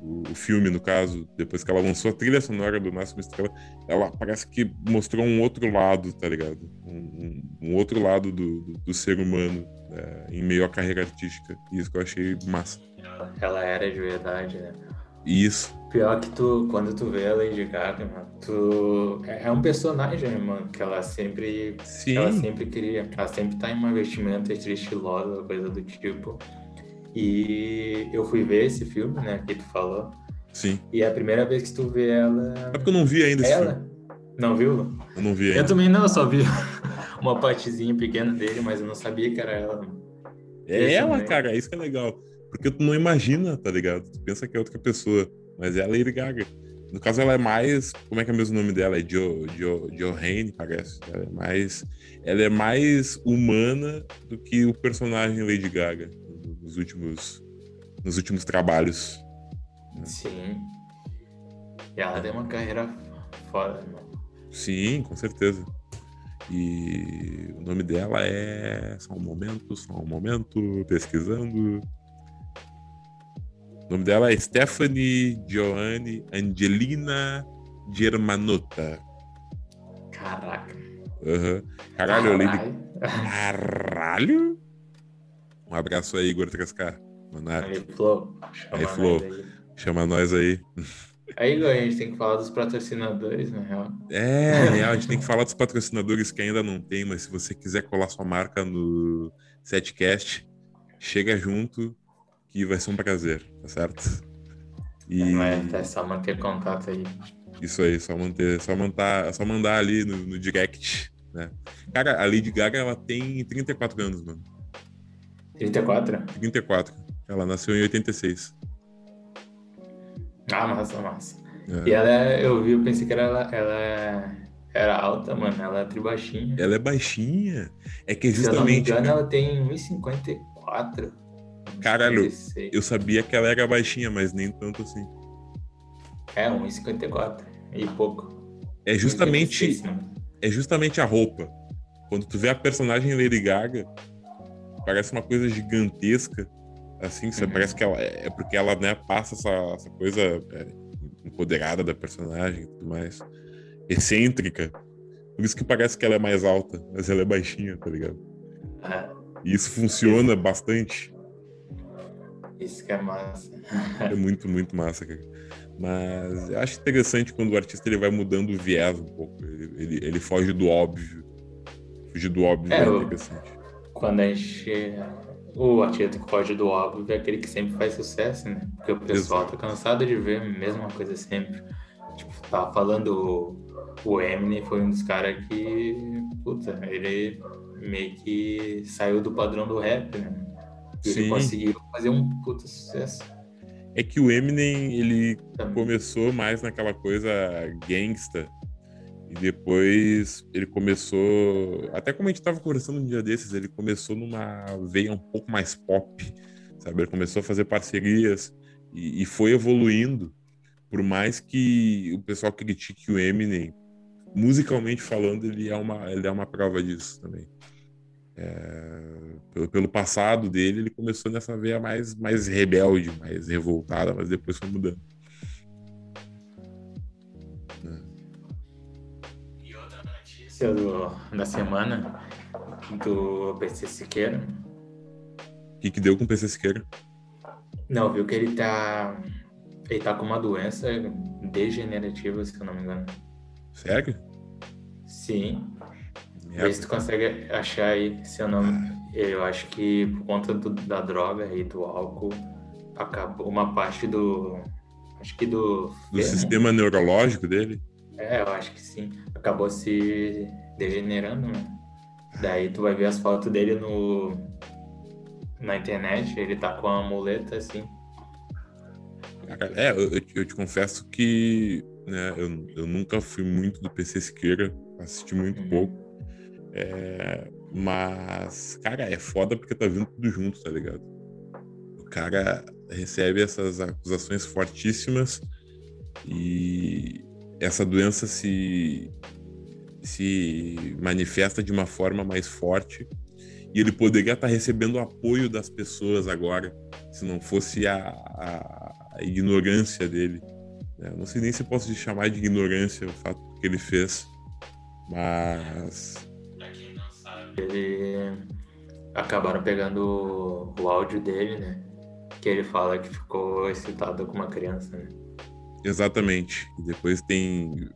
o, o filme, no caso, depois que ela lançou a trilha sonora do Nasce uma Estrela, ela parece que mostrou um outro lado, tá ligado? Um, um- um outro lado do, do, do ser humano né? em meio à carreira artística. Isso que eu achei massa. Ela era de verdade, né? Isso. Pior que tu, quando tu vê a Lady Gaga, mano, tu. É é um personagem, né, mano, que ela sempre. Sim. Ela sempre queria. Ela sempre tá em uma vestimenta estilosa, coisa do tipo. E eu fui ver esse filme, né, que tu falou. Sim. E é a primeira vez que tu vê ela. É porque eu não vi ainda esse filme. Ela. Não viu? Eu não vi Eu ainda. também não, só vi uma partezinha pequena dele, mas eu não sabia que era ela. É Esse ela, também. cara, isso que é legal. Porque tu não imagina, tá ligado? Tu pensa que é outra pessoa, mas é a Lady Gaga. No caso, ela é mais. Como é que é mesmo o nome dela? É Jo, jo, Johanne, parece. Ela é, mais, ela é mais humana do que o personagem Lady Gaga nos últimos, nos últimos trabalhos. Sim. E ela tem uma carreira foda, mano. Sim, com certeza. E o nome dela é. Só um momento, só um momento, pesquisando. O nome dela é Stephanie Joanne Angelina Germanotta. Caraca. Aham. Caralho, eu li. Caralho. Um abraço aí, Igor 3K. Monark. Aí, Flo. chama Aí, nós. Aí. Chama nós aí. aí, Igor, a gente tem que falar dos patrocinadores, na real. É, real, a gente tem que falar dos patrocinadores que ainda não tem, mas se você quiser colar sua marca no Setcast, chega junto que vai ser um prazer, tá certo? E Mas é só manter contato aí. isso aí, só manter, só mandar, só mandar ali no, no direct, né? Cara, a Lady Gaga ela tem 34 anos, mano. 34? 34. Ela nasceu em 86. Ah, massa, massa. É. E ela, é- eu vi, eu pensei que ela, ela é- era alta, mano. Ela é tribaixinha. Ela é baixinha. É que Se eu não me justamente. engano, ela tem 1,54. Caralho, 16. Eu sabia que ela era baixinha, mas nem tanto assim. É, 1,54. E pouco. É justamente, 1,56, né? é justamente a roupa. Quando tu vê a personagem Lady Gaga, parece uma coisa gigantesca. Assim, Uhum. parece que ela é é porque ela né, passa essa, essa coisa é, empoderada da personagem e tudo mais. Excêntrica. Por isso que parece que ela é mais alta, mas ela é baixinha, tá ligado? É. E isso funciona isso. bastante. Isso que é massa. é muito, muito massa, cara. Mas eu acho interessante quando o artista ele vai mudando o viés um pouco. Ele, ele, ele foge do óbvio. Fugir do óbvio é, é interessante. Quando a gente. O artista que foge do óbvio é aquele que sempre faz sucesso, né? Porque o pessoal Exato. tá cansado de ver a mesma coisa sempre. Tipo, tava falando o Eminem foi um dos caras que. Puta, ele meio que saiu do padrão do rap, né? E Sim. ele conseguiu fazer um puta sucesso. É que o Eminem, ele Também. começou mais naquela coisa gangsta. E depois ele começou. Até como a gente tava conversando um dia desses, ele começou numa veia um pouco mais pop, sabe? Ele começou a fazer parcerias e, e foi evoluindo. Por mais que o pessoal critique o Eminem, musicalmente falando, ele é uma, ele é uma prova disso também. É, pelo, pelo, passado dele, ele começou nessa veia mais, mais rebelde, mais revoltada, mas depois foi mudando. Notícia do, da semana do PC Siqueira. O que, que deu com o PC Siqueira? Não, viu que ele tá. Ele tá com uma doença degenerativa, se eu não me engano. Sério? Sim. Vê se tu consegue achar aí seu nome. Eu acho que por conta do, da droga e do álcool, acabou uma parte do. Acho que do. Do né? sistema neurológico dele? É, eu acho que sim. Acabou se degenerando, né? Daí tu vai ver as fotos dele no. Na internet, ele tá com a muleta assim. É, eu, eu te confesso que né, eu, eu nunca fui muito do PC Siqueira, assisti muito uhum. pouco. É, mas, cara, é foda porque tá vindo tudo junto, tá ligado? O cara recebe essas acusações fortíssimas e essa doença se, se manifesta de uma forma mais forte e ele poderia estar recebendo o apoio das pessoas agora, se não fosse a, a, a ignorância dele. Né? Não sei nem se posso chamar de ignorância o fato que ele fez, mas ele acabaram pegando o, áudio dele, né? Que ele fala que ficou excitado com uma criança, né? Exatamente. E depois tem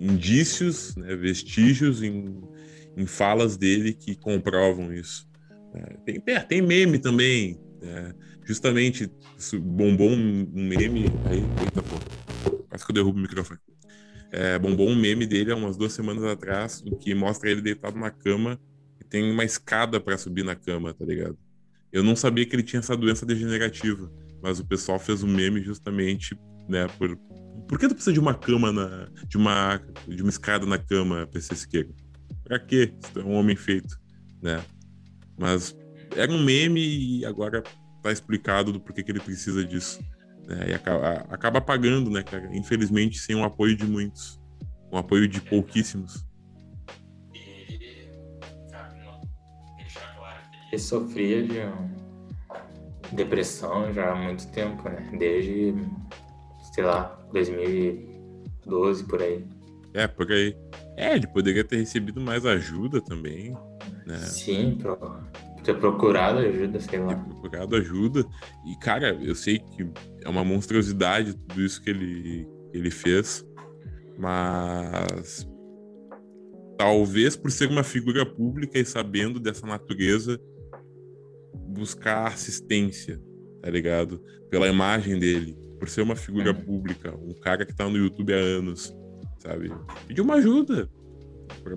indícios, né, vestígios em, em falas dele que comprovam isso. É, tem, tem meme também. É, justamente bombou um, meme. Aí, eita pô, quase que eu derrubo o microfone. É, bombou um meme dele há umas duas semanas atrás, que mostra ele deitado na cama tem uma escada para subir na cama, tá ligado? Eu não sabia que ele tinha essa doença degenerativa, mas o pessoal fez um meme justamente, né, por por que tu precisa de uma cama na de uma de uma escada na cama, PC Siqueira? Pra quê? Você é um homem feito, né? Mas era um meme e agora tá explicado do porquê que ele precisa disso. Né? E acaba, acaba pagando, né, cara? Infelizmente, sem o apoio de muitos. Com o apoio de pouquíssimos. ele sofria de depressão já há muito tempo, né? Desde, sei lá, 2012 por aí. É, por aí. É, ele poderia ter recebido mais ajuda também, né? Sim, pro, ter procurado ajuda, sei lá. Ter procurado ajuda. E, cara, eu sei que é uma monstruosidade tudo isso que ele, ele fez, mas talvez por ser uma figura pública e sabendo dessa natureza, buscar assistência, tá ligado? Pela imagem dele, por ser uma figura uhum. pública, um cara que tá no YouTube há anos, sabe? Pedir uma ajuda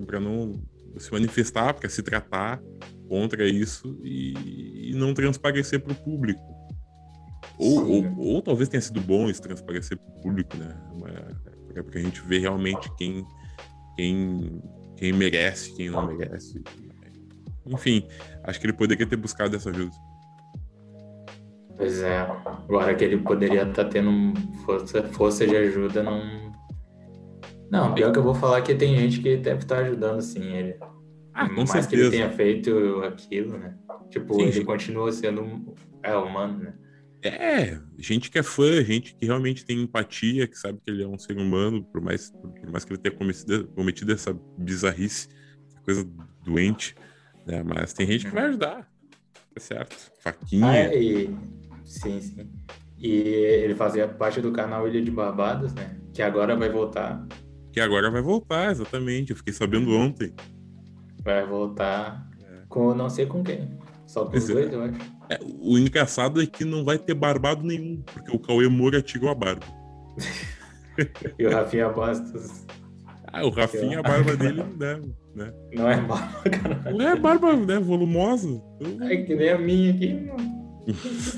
para não se manifestar, para se tratar contra isso e, e não transparecer para o público. Ou, ou, ou, talvez tenha sido bom isso transparecer para o público, né? Para a gente ver realmente quem, quem, quem merece, quem não merece. Enfim, acho que ele poderia ter buscado essa ajuda. Pois é, agora que ele poderia estar tá tendo força, força de ajuda, não. Não, pior que eu vou falar que tem gente que deve estar tá ajudando sim ele. Ah, com Mais certeza. que ele tenha feito aquilo, né? Tipo, sim, ele sim. continua sendo é, humano, né? É, gente que é fã, gente que realmente tem empatia, que sabe que ele é um ser humano, por mais, por mais que ele tenha cometido, cometido essa bizarrice, essa coisa doente É, mas tem gente que vai ajudar. É certo. Faquinha. Ah, e... Sim, sim. E ele fazia parte do canal Ilha de Barbados, né? Que agora vai voltar. Que agora vai voltar, exatamente. Eu fiquei sabendo ontem. Vai voltar é. com não sei com quem. Só com os é. dois, eu acho. É, o engraçado é que não vai ter barbado nenhum, porque o Cauê Moura tirou a barba. e o Rafinha Bastos. Ah, o Rafinha, a barba dele, né? né? Não é barba, cara. Não é barba, né? Volumosa. É que nem a minha aqui, mano.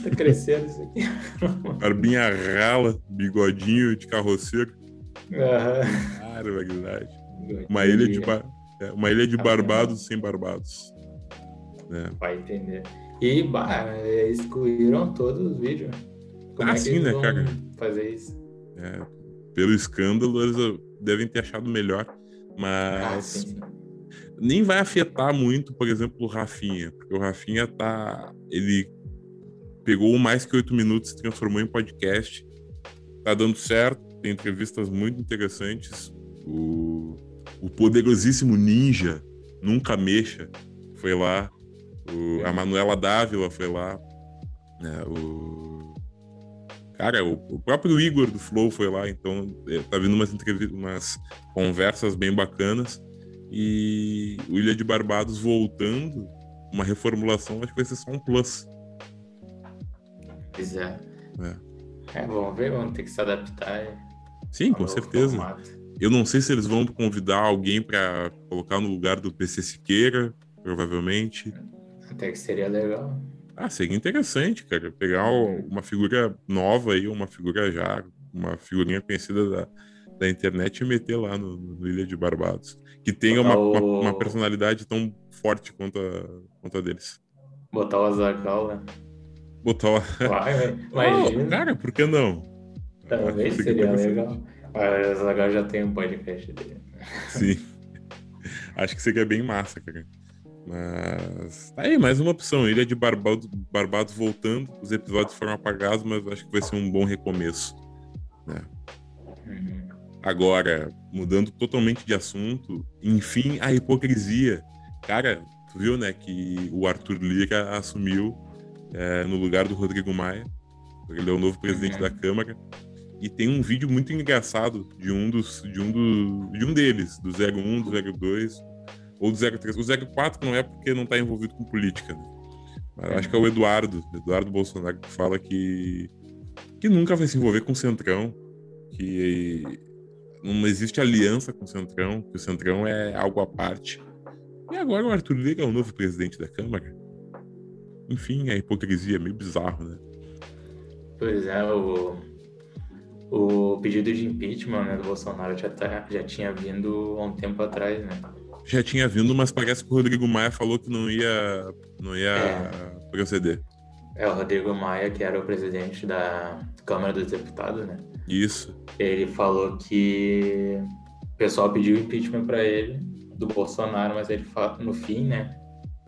Tá crescendo isso aqui. Barbinha rala, bigodinho de carroceiro. Uhum. verdade. Uma ilha de, bar... É, uma ilha de barbados sem barbados. É. Vai entender. E bah, excluíram todos os vídeos. Como ah, é sim, né, cara? Fazer isso. É, pelo escândalo, eles devem ter achado melhor. Mas. Ah, sim, sim. Nem vai afetar muito, por exemplo, o Rafinha. Porque o Rafinha tá. Ele pegou mais que oito minutos e transformou em podcast. Tá dando certo, tem entrevistas muito interessantes. O, o poderosíssimo Ninja, Nunca Mexa, foi lá. O, a Manuela Dávila foi lá. Né, o, cara, o, o, próprio Igor do Flow foi lá, então é, tá vindo umas umas conversas bem bacanas. E o Ilha de Barbados voltando, uma reformulação, acho que vai ser só um plus. Pois é. É, é vamos ver, vamos ter que se adaptar. Sim, com certeza. Formato. Eu não sei se eles vão convidar alguém para colocar no lugar do PC Siqueira, provavelmente. Até que seria legal. Ah, seria interessante, cara. Pegar uma figura nova aí, uma figura já, uma figurinha conhecida da, da internet e meter lá no, no Ilha de Barbados. Que tenha uma, o... uma, uma, personalidade tão forte quanto a, quanto a deles. Botar o Azaghal, né? Botar o... Vai, imagina. Cara, por que não? Talvez ah, seria legal. Mas Azaghal já tem um podcast dele. Sim. Acho que seria bem massa, cara. Mas tá aí, mais uma opção. Ilha de Barbados, Barbados voltando. Os episódios foram apagados, mas acho que vai ser um bom recomeço. Né? Uhum. Agora, mudando totalmente de assunto, enfim, a hipocrisia. Cara, tu viu, né, que o Arthur Lira assumiu é, no lugar do Rodrigo Maia. Ele é o novo presidente uhum. da Câmara. E tem um vídeo muito engraçado de um dos de um do, de um deles, do 01, do 02 ou do 03. O 04 não é porque não está envolvido com política, né? Mas acho que é o Eduardo, Eduardo Bolsonaro, que fala que que nunca vai se envolver com o Centrão, que não existe aliança com o Centrão, que o Centrão é algo à parte. E agora o Arthur Lira é o novo presidente da Câmara. Enfim, a hipocrisia é meio bizarro, né? Pois é, o, o pedido de impeachment né, do Bolsonaro já, tá, já tinha vindo há um tempo atrás, né? Já tinha vindo, mas parece que o Rodrigo Maia falou que não ia, não ia é. proceder. É, o Rodrigo Maia, que era o presidente da Câmara dos Deputados, né? Isso. Ele falou que o pessoal pediu impeachment para ele, do Bolsonaro, mas ele no fim, né?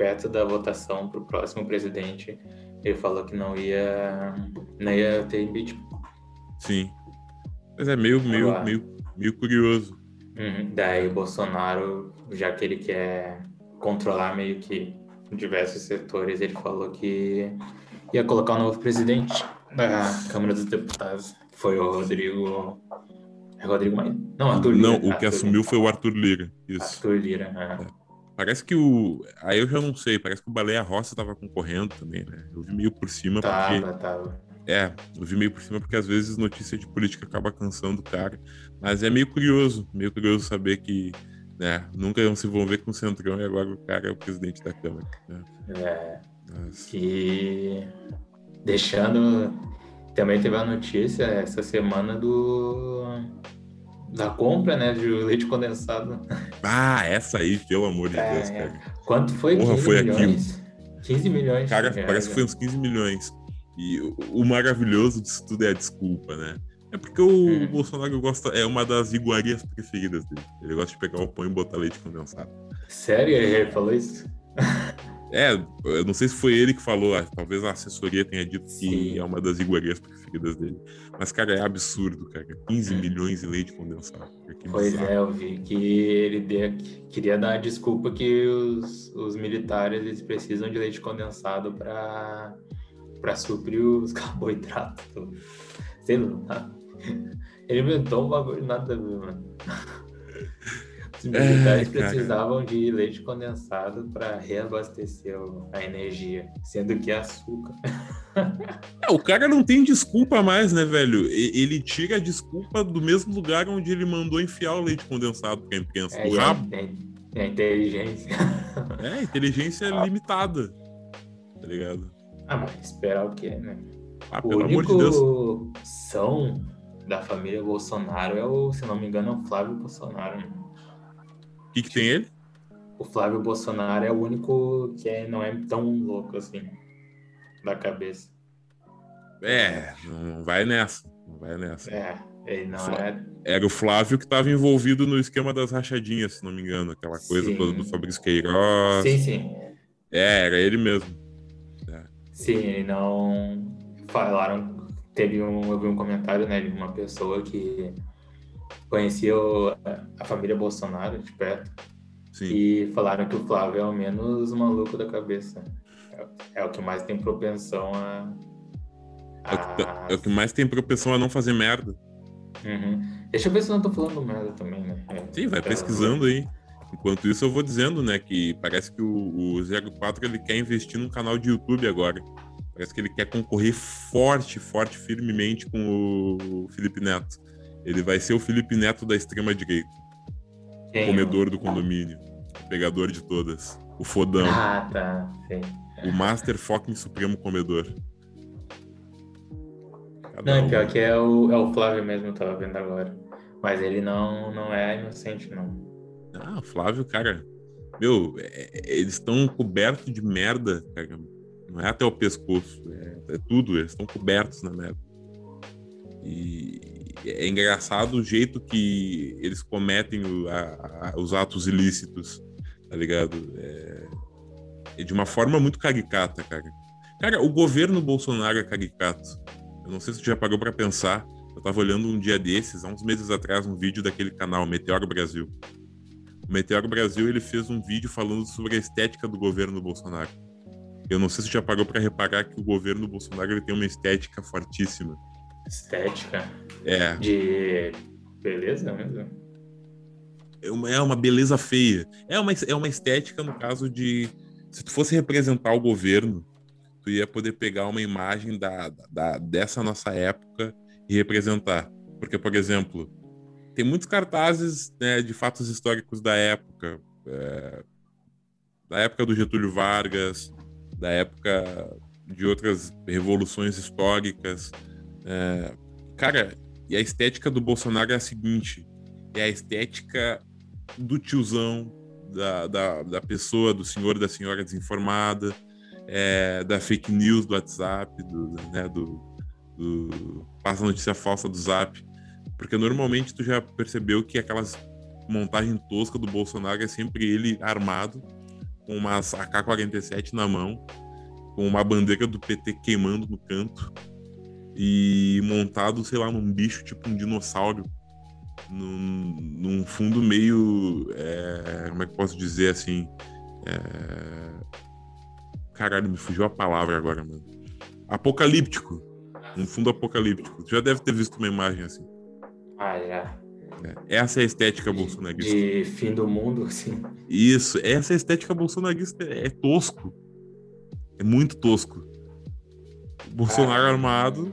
Perto da votação para o próximo presidente, ele falou que não ia, não ia ter impeachment. Sim. Mas é meio, meio, meio, meio curioso. Uhum. Daí o Bolsonaro, já que ele quer controlar meio que diversos setores, ele falou que ia colocar o um novo presidente da Câmara dos Deputados. Foi o Rodrigo. É Rodrigo Maia? Não, Arthur Lira. Não, o que Arthur assumiu Lira. foi o Arthur Lira. Isso. Arthur Lira, é. é. Parece que o. Aí eu já não sei, parece que o Baleia Roça tava concorrendo também, né? Eu vi meio por cima. Tava, porque... tava. É, eu vi meio por cima porque às vezes notícia de política acaba cansando o cara. Mas é meio curioso, meio curioso saber que né, nunca iam se envolver com o Centrão e agora o cara é o presidente da Câmara. Né? É. E deixando. Também teve a notícia essa semana do. Da compra, né, de leite condensado. Ah, essa aí, pelo amor de é, Deus, cara. Quanto foi? Porra, 15 foi milhões? Aquilo. 15 milhões. Cara, parece que foi uns 15 milhões. E o, o maravilhoso disso tudo é a desculpa, né? É porque o hum. Bolsonaro gosta, é uma das iguarias preferidas dele. Ele gosta de pegar o pão e botar leite condensado. Sério? Ele falou isso? É, eu não sei se foi ele que falou, ah, talvez a assessoria tenha dito Sim. que é uma das iguarias preferidas dele. Mas, cara, é absurdo, cara. 15 Hum. milhões em leite condensado. Pois bizarro. é, eu vi que ele queria dar a desculpa que os, os militares eles precisam de leite condensado para para suprir os carboidratos. Sei lá. Ele inventou um bagulho nada a ver, mano. Os militares cara. precisavam de leite condensado para reabastecer a energia, sendo que é açúcar. É, o cara não tem desculpa mais, né, velho? Ele tira a desculpa do mesmo lugar onde ele mandou enfiar o leite condensado pra imprensa. É, é, é inteligência. É, inteligência limitada. Tá ligado? Ah, mas esperar o quê, né? Ah, O pelo amor de único Deus. são da família Bolsonaro é o, se não me engano, é o Flávio Bolsonaro. né? O que, que tem ele? O Flávio Bolsonaro é o único que é- não é tão louco assim da cabeça. É, não vai nessa. Não vai nessa. É, ele não Flá- é. Era o Flávio que estava envolvido no esquema das rachadinhas, se não me engano. Aquela coisa Sim. toda do Fabrício Queiroz. Sim, sim. É, era ele mesmo. Sim, ele não. Falaram. Teve um. Eu vi um comentário, né, de uma pessoa que conhecia a família Bolsonaro de perto. Sim. E falaram que o Flávio é o menos maluco da cabeça. É, é o que mais tem propensão a. É o, que, a- é o que mais tem propensão a não fazer merda. Uhum. Deixa eu ver se eu não tô falando merda também, né? É, Sim, vai é, pesquisando aí. Enquanto isso, eu vou dizendo, né, que parece que o, o 04 ele quer investir num canal de YouTube agora. Parece que ele quer concorrer forte, forte, firmemente com o Felipe Neto. Ele vai ser o Felipe Neto da extrema-direita. quem? Comedor do condomínio. O pegador de todas. O fodão. Ah, tá. O Master Fucking Supremo Comedor. Cada Não, é um. pior que é o, é o Flávio mesmo, eu tava vendo agora. Mas ele não, não é inocente, não. Ah, o Flávio, cara. Meu, é- é- eles estão cobertos de merda, cara. Não é até o pescoço, é, é tudo, eles estão cobertos na merda. E é engraçado o jeito que eles cometem o- a- a- os atos ilícitos, tá ligado? É, é de uma forma muito caricata, cara. Cara, o governo Bolsonaro é caricato. Eu não sei se tu já parou pra pensar. Eu tava olhando um dia desses, há uns meses atrás, um vídeo daquele canal, Meteoro Brasil. O Meteoro Brasil ele fez um vídeo falando sobre a estética do governo Bolsonaro. Eu não sei se tu já parou pra reparar que o governo Bolsonaro ele tem uma estética fortíssima. Estética. É, De. Beleza mesmo? é uma, é uma beleza feia. É uma, é uma estética, no caso de. Se tu fosse representar o governo, tu ia poder pegar uma imagem da, da, dessa nossa época e representar. Porque, por exemplo, tem muitos cartazes né, de fatos históricos da época. é, da época do Getúlio Vargas, da época de outras revoluções históricas. É, cara, e a estética do Bolsonaro é a seguinte: é a estética do tiozão, da, da, da pessoa, do senhor da senhora desinformada, é, da fake news do WhatsApp, do, né, do, do passa notícia falsa do Zap. Porque normalmente tu já percebeu que aquelas montagem tosca do Bolsonaro é sempre ele armado, com uma AK-47 na mão, com uma bandeira do PT queimando no canto e montado, sei lá, num bicho tipo um dinossauro, num, num fundo meio. é, como é que posso dizer assim? É... Caralho, me fugiu a palavra agora, mano. Apocalíptico. Um fundo apocalíptico. Tu já deve ter visto uma imagem assim. Ah, já. né? Essa é a estética bolsonarista. De fim do mundo, assim. Isso, essa estética bolsonarista é tosco. É muito tosco. O Bolsonaro Ah. armado,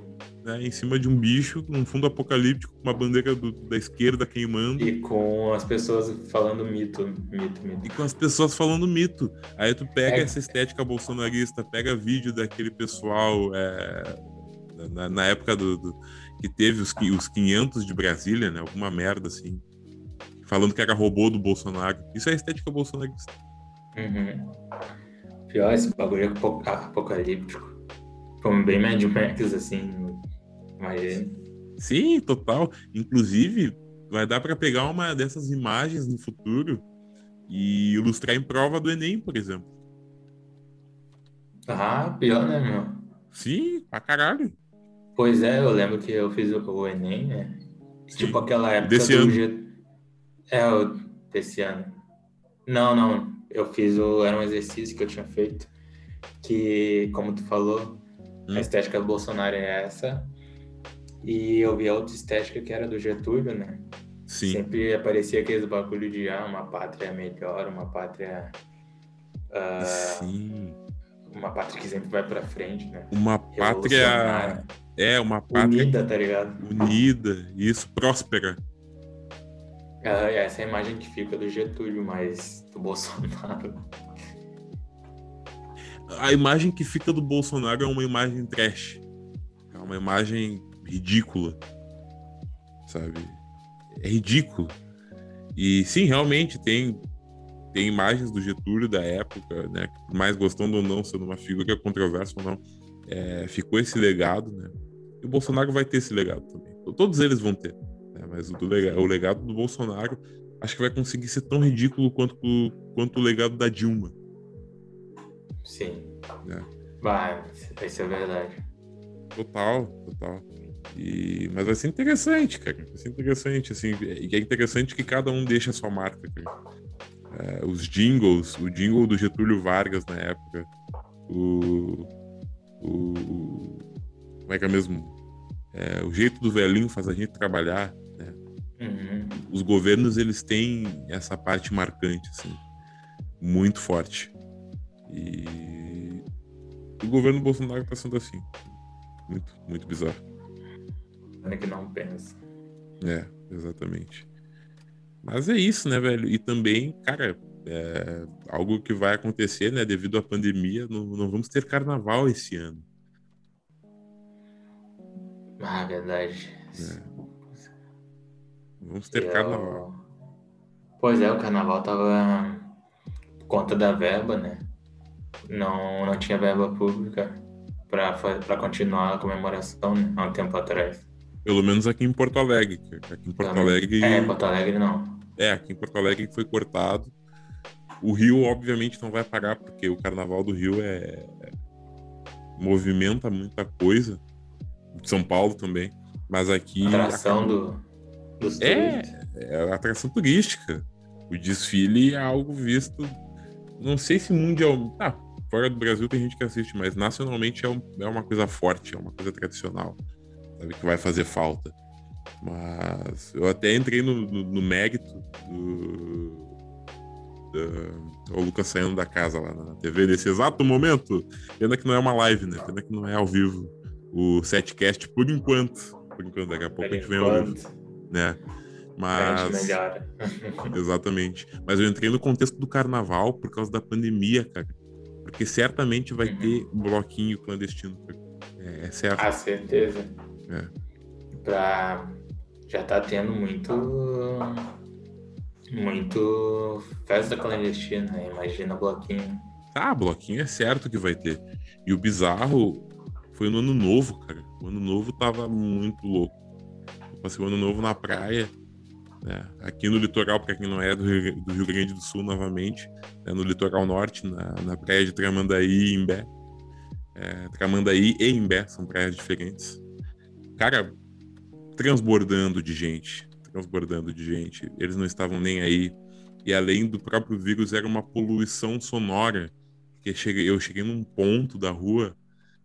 né, em cima de um bicho, num fundo apocalíptico, com uma bandeira do- da esquerda queimando, E com as pessoas falando mito, mito, mito. e com as pessoas falando mito. Aí tu pega É. essa estética bolsonarista, pega vídeo daquele pessoal é, na, na época do, do- que teve os, os 500 de Brasília, né? Alguma merda assim. Falando que era robô do Bolsonaro. Isso é estética bolsonarista. Uhum. Pior, esse bagulho é apo- apocalíptico. Como bem Mad Max, assim. Imagina. Sim, total. Inclusive, vai dar para pegar uma dessas imagens no futuro e ilustrar em prova do Enem, por exemplo. Ah, pior, né, meu? Sim, pra caralho. Pois é, eu lembro que eu fiz o Enem, né? Sim. Tipo aquela época Desse do ano. G... É, o desse ano. Não, não. Eu fiz o. Era um exercício que eu tinha feito. Que, como tu falou, Hum. a estética do Bolsonaro é essa. E eu vi a outra estética que era do Getúlio, né? Sim. Sempre aparecia aqueles bagulho de ah, uma pátria melhor, uma pátria. ah, Sim. uma pátria que sempre vai pra frente, né? Uma pátria. É, uma pátria Unida, tá ligado? unida, isso, próspera. Ah, essa é a imagem que fica do Getúlio, mas do Bolsonaro. A imagem que fica do Bolsonaro é uma imagem trash. É uma imagem ridícula. Sabe? É ridículo. E sim, realmente tem tem imagens do Getúlio da época, né? que Mais gostando ou não, sendo uma figura controversa ou não, é, ficou esse legado, né? E o Bolsonaro vai ter esse legado também. Todos eles vão ter. né? Mas o, do o legado do Bolsonaro acho que vai conseguir ser tão ridículo quanto, o- quanto o legado da Dilma. Sim. É. Vai, isso é verdade. Total, total. E, mas vai ser interessante, cara. Vai ser interessante, assim. E é interessante que cada um deixa a sua marca, cara. É, os jingles, o jingle do Getúlio Vargas na época, o. o, como é que é mesmo? É, o jeito do velhinho faz a gente trabalhar. né? Uhum. Os governos, eles têm essa parte marcante, assim, muito forte. E o governo Bolsonaro tá sendo assim. Muito, muito bizarro. Olha que não pensa. É, exatamente. Mas é isso, né, velho? E também, cara, é algo que vai acontecer, né, devido à pandemia, não, não vamos ter carnaval esse ano. Ah, verdade. Não vamos ter Eu- carnaval. Pois é, o carnaval tava por conta da verba, né? Não, não tinha verba pública pra continuar a comemoração, né? Há um tempo atrás. Pelo menos aqui em Porto Alegre. Aqui em Porto Alegre. É, Porto Alegre não. É, aqui em Porto Alegre foi cortado. O Rio, obviamente, não vai pagar, porque o carnaval do Rio é. movimenta muita coisa. São Paulo também. Mas aqui. Atração do, dos É, é atração turística. O desfile é algo visto. Não sei se mundial. Tá, fora do Brasil tem gente que assiste, mas nacionalmente é, um- é uma coisa forte, é uma coisa tradicional. Sabe, que vai fazer falta. Mas eu até entrei no, no- no mérito do. da- o Lucas saindo da casa lá na TV nesse exato momento. Pena que não é uma live, né? Pena que não é ao vivo. O setcast, por enquanto. Por enquanto, daqui a pouco a gente vem ao vivo, Enquanto né? a Mas. Exatamente. Mas eu entrei no contexto do carnaval por causa da pandemia, cara. Porque certamente vai Uhum. ter bloquinho clandestino. É, é certo. Ah, certeza. É. Pra... Já tá tendo muito. Muito festa clandestina, né? Imagina bloquinho. Tá, bloquinho é certo que vai ter. E o bizarro foi no ano novo, cara. O ano novo tava muito louco. Eu passei o ano novo na praia, né? Aqui no litoral, pra quem não é do Rio, do Rio Grande do Sul, novamente, né? no litoral norte, na, na praia de Tramandaí e Imbé. É, Tramandaí e Imbé são praias diferentes. Cara, transbordando de gente. Transbordando de gente. Eles não estavam nem aí. E além do próprio vírus, era uma poluição sonora. Que eu cheguei, num ponto da rua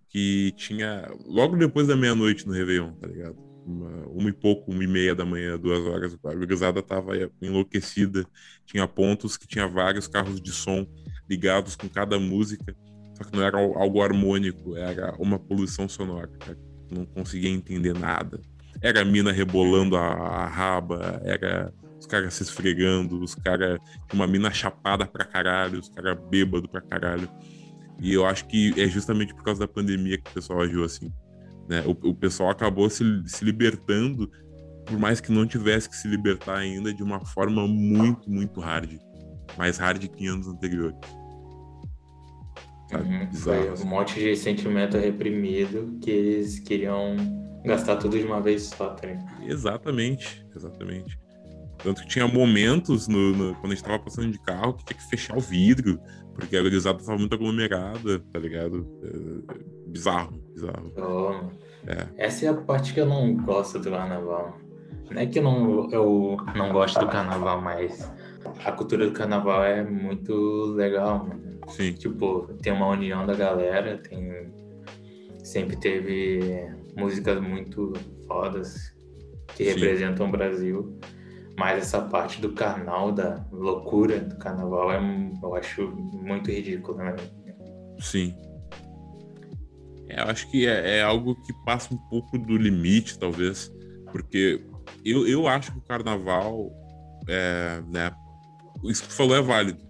que tinha. Logo depois da meia-noite no Réveillon, tá ligado? Uma, uma e pouco, uma e meia da manhã, duas horas, a gurizada tava enlouquecida. Tinha pontos que tinha vários carros de som ligados com cada música. Só que não era algo harmônico, era uma poluição sonora. Cara. Não conseguia entender nada. Era a mina rebolando a, a raba, era os caras se esfregando, os caras. Uma mina chapada pra caralho, os caras bêbado pra caralho. E eu acho que é justamente por causa da pandemia que o pessoal agiu assim. Né? O, o pessoal acabou se, se libertando, por mais que não tivesse que se libertar ainda, de uma forma muito, muito hard. Mais hard que anos anteriores. Uhum. Bizarro, Foi assim. um monte de sentimento reprimido que eles queriam gastar tudo de uma vez só, tá? Exatamente, exatamente. Tanto que tinha momentos no, no, quando a gente tava passando de carro que tinha que fechar o vidro, porque a gurizada tava muito aglomerada, tá ligado? É, bizarro, bizarro. Oh, é. Essa é a parte que eu não gosto do carnaval. Não é que eu não, eu não gosto do carnaval, mas a cultura do carnaval é muito legal, mano. Sim. Tipo, tem uma união da galera, tem. Sempre teve músicas muito fodas que Sim. representam o Brasil. Mas essa parte do canal, da loucura do carnaval, é, eu acho muito ridículo, né? Sim. É, eu acho que é, é, algo que passa um pouco do limite, talvez, porque eu, eu acho que o carnaval, é, né, isso que tu falou é válido,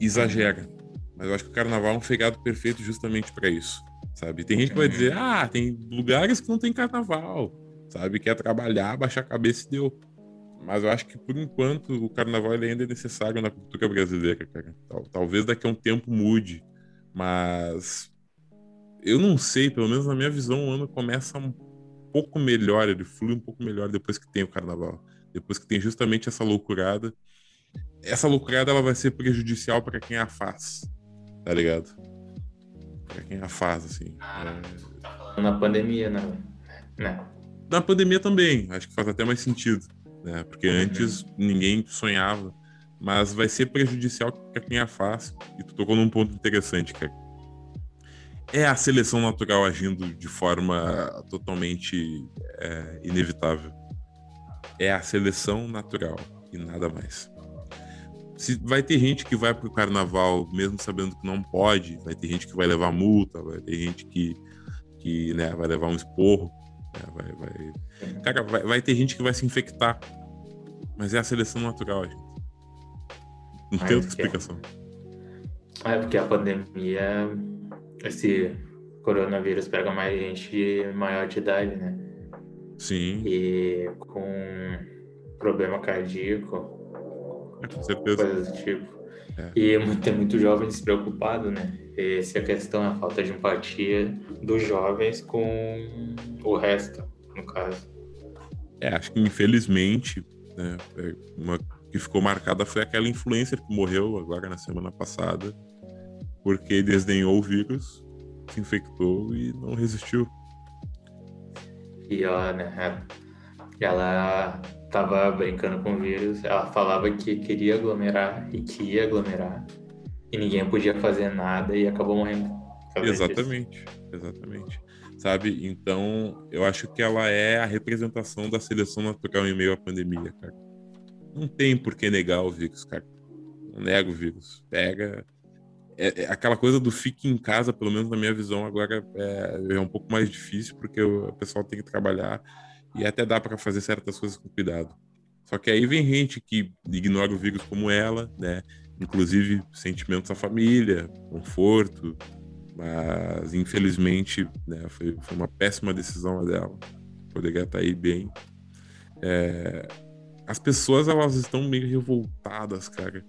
exagera, mas eu acho que o carnaval é um feriado perfeito justamente para isso, sabe? Tem gente que vai dizer, ah, tem lugares que não tem carnaval, sabe? Quer trabalhar, baixar a cabeça e deu. Mas eu acho que, por enquanto, o carnaval ainda é necessário na cultura brasileira, cara. Talvez daqui a um tempo mude. Mas eu não sei, pelo menos na minha visão, o ano começa um pouco melhor, ele flui um pouco melhor depois que tem o carnaval. Depois que tem justamente essa loucurada. Essa loucurada ela vai ser prejudicial para quem a faz. Tá ligado? Pra quem a faz, assim. É... Na pandemia, né? né? Na pandemia também, acho que faz até mais sentido né? Porque antes ninguém sonhava. Mas vai ser prejudicial para quem a faz. E tu tocou num ponto interessante, cara. É a seleção natural agindo de forma totalmente é, inevitável. É a seleção natural e nada mais. Se, vai ter gente que vai pro carnaval mesmo sabendo que não pode, vai ter gente que vai levar multa, vai ter gente que, que né, vai levar um esporro, né, vai, vai... Cara, vai, vai ter gente que vai se infectar mas é a seleção natural, gente. Não tem outra explicação. É porque a pandemia, esse coronavírus pega mais gente maior de idade, né? Sim. E com problema cardíaco. Com certeza. Coisas do tipo. É. E tem muito jovem despreocupado, né? Essa é a questão, a falta de empatia dos jovens com o resto, no caso. É, acho que infelizmente né? É, uma que ficou marcada foi aquela influencer que morreu agora na semana passada, porque desdenhou o vírus, se infectou e não resistiu. Pior, né? Ela tava brincando com o vírus, ela falava que queria aglomerar e que ia aglomerar, e ninguém podia fazer nada e acabou morrendo. Exatamente, disso. exatamente sabe? Então, eu acho que ela é a representação da seleção natural em meio à pandemia, cara. Não tem por que negar o vírus, cara. Não nega o vírus. Pega. É, é aquela coisa do fique em casa, pelo menos na minha visão, agora é, é um pouco mais difícil, porque o pessoal tem que trabalhar e até dá para fazer certas coisas com cuidado. Só que aí vem gente que ignora o vírus como ela, né? Inclusive sentimentos da família, conforto, mas, infelizmente, né, foi, foi, uma péssima decisão dela. Poderia estar aí bem. É, as pessoas, elas estão meio revoltadas, cara.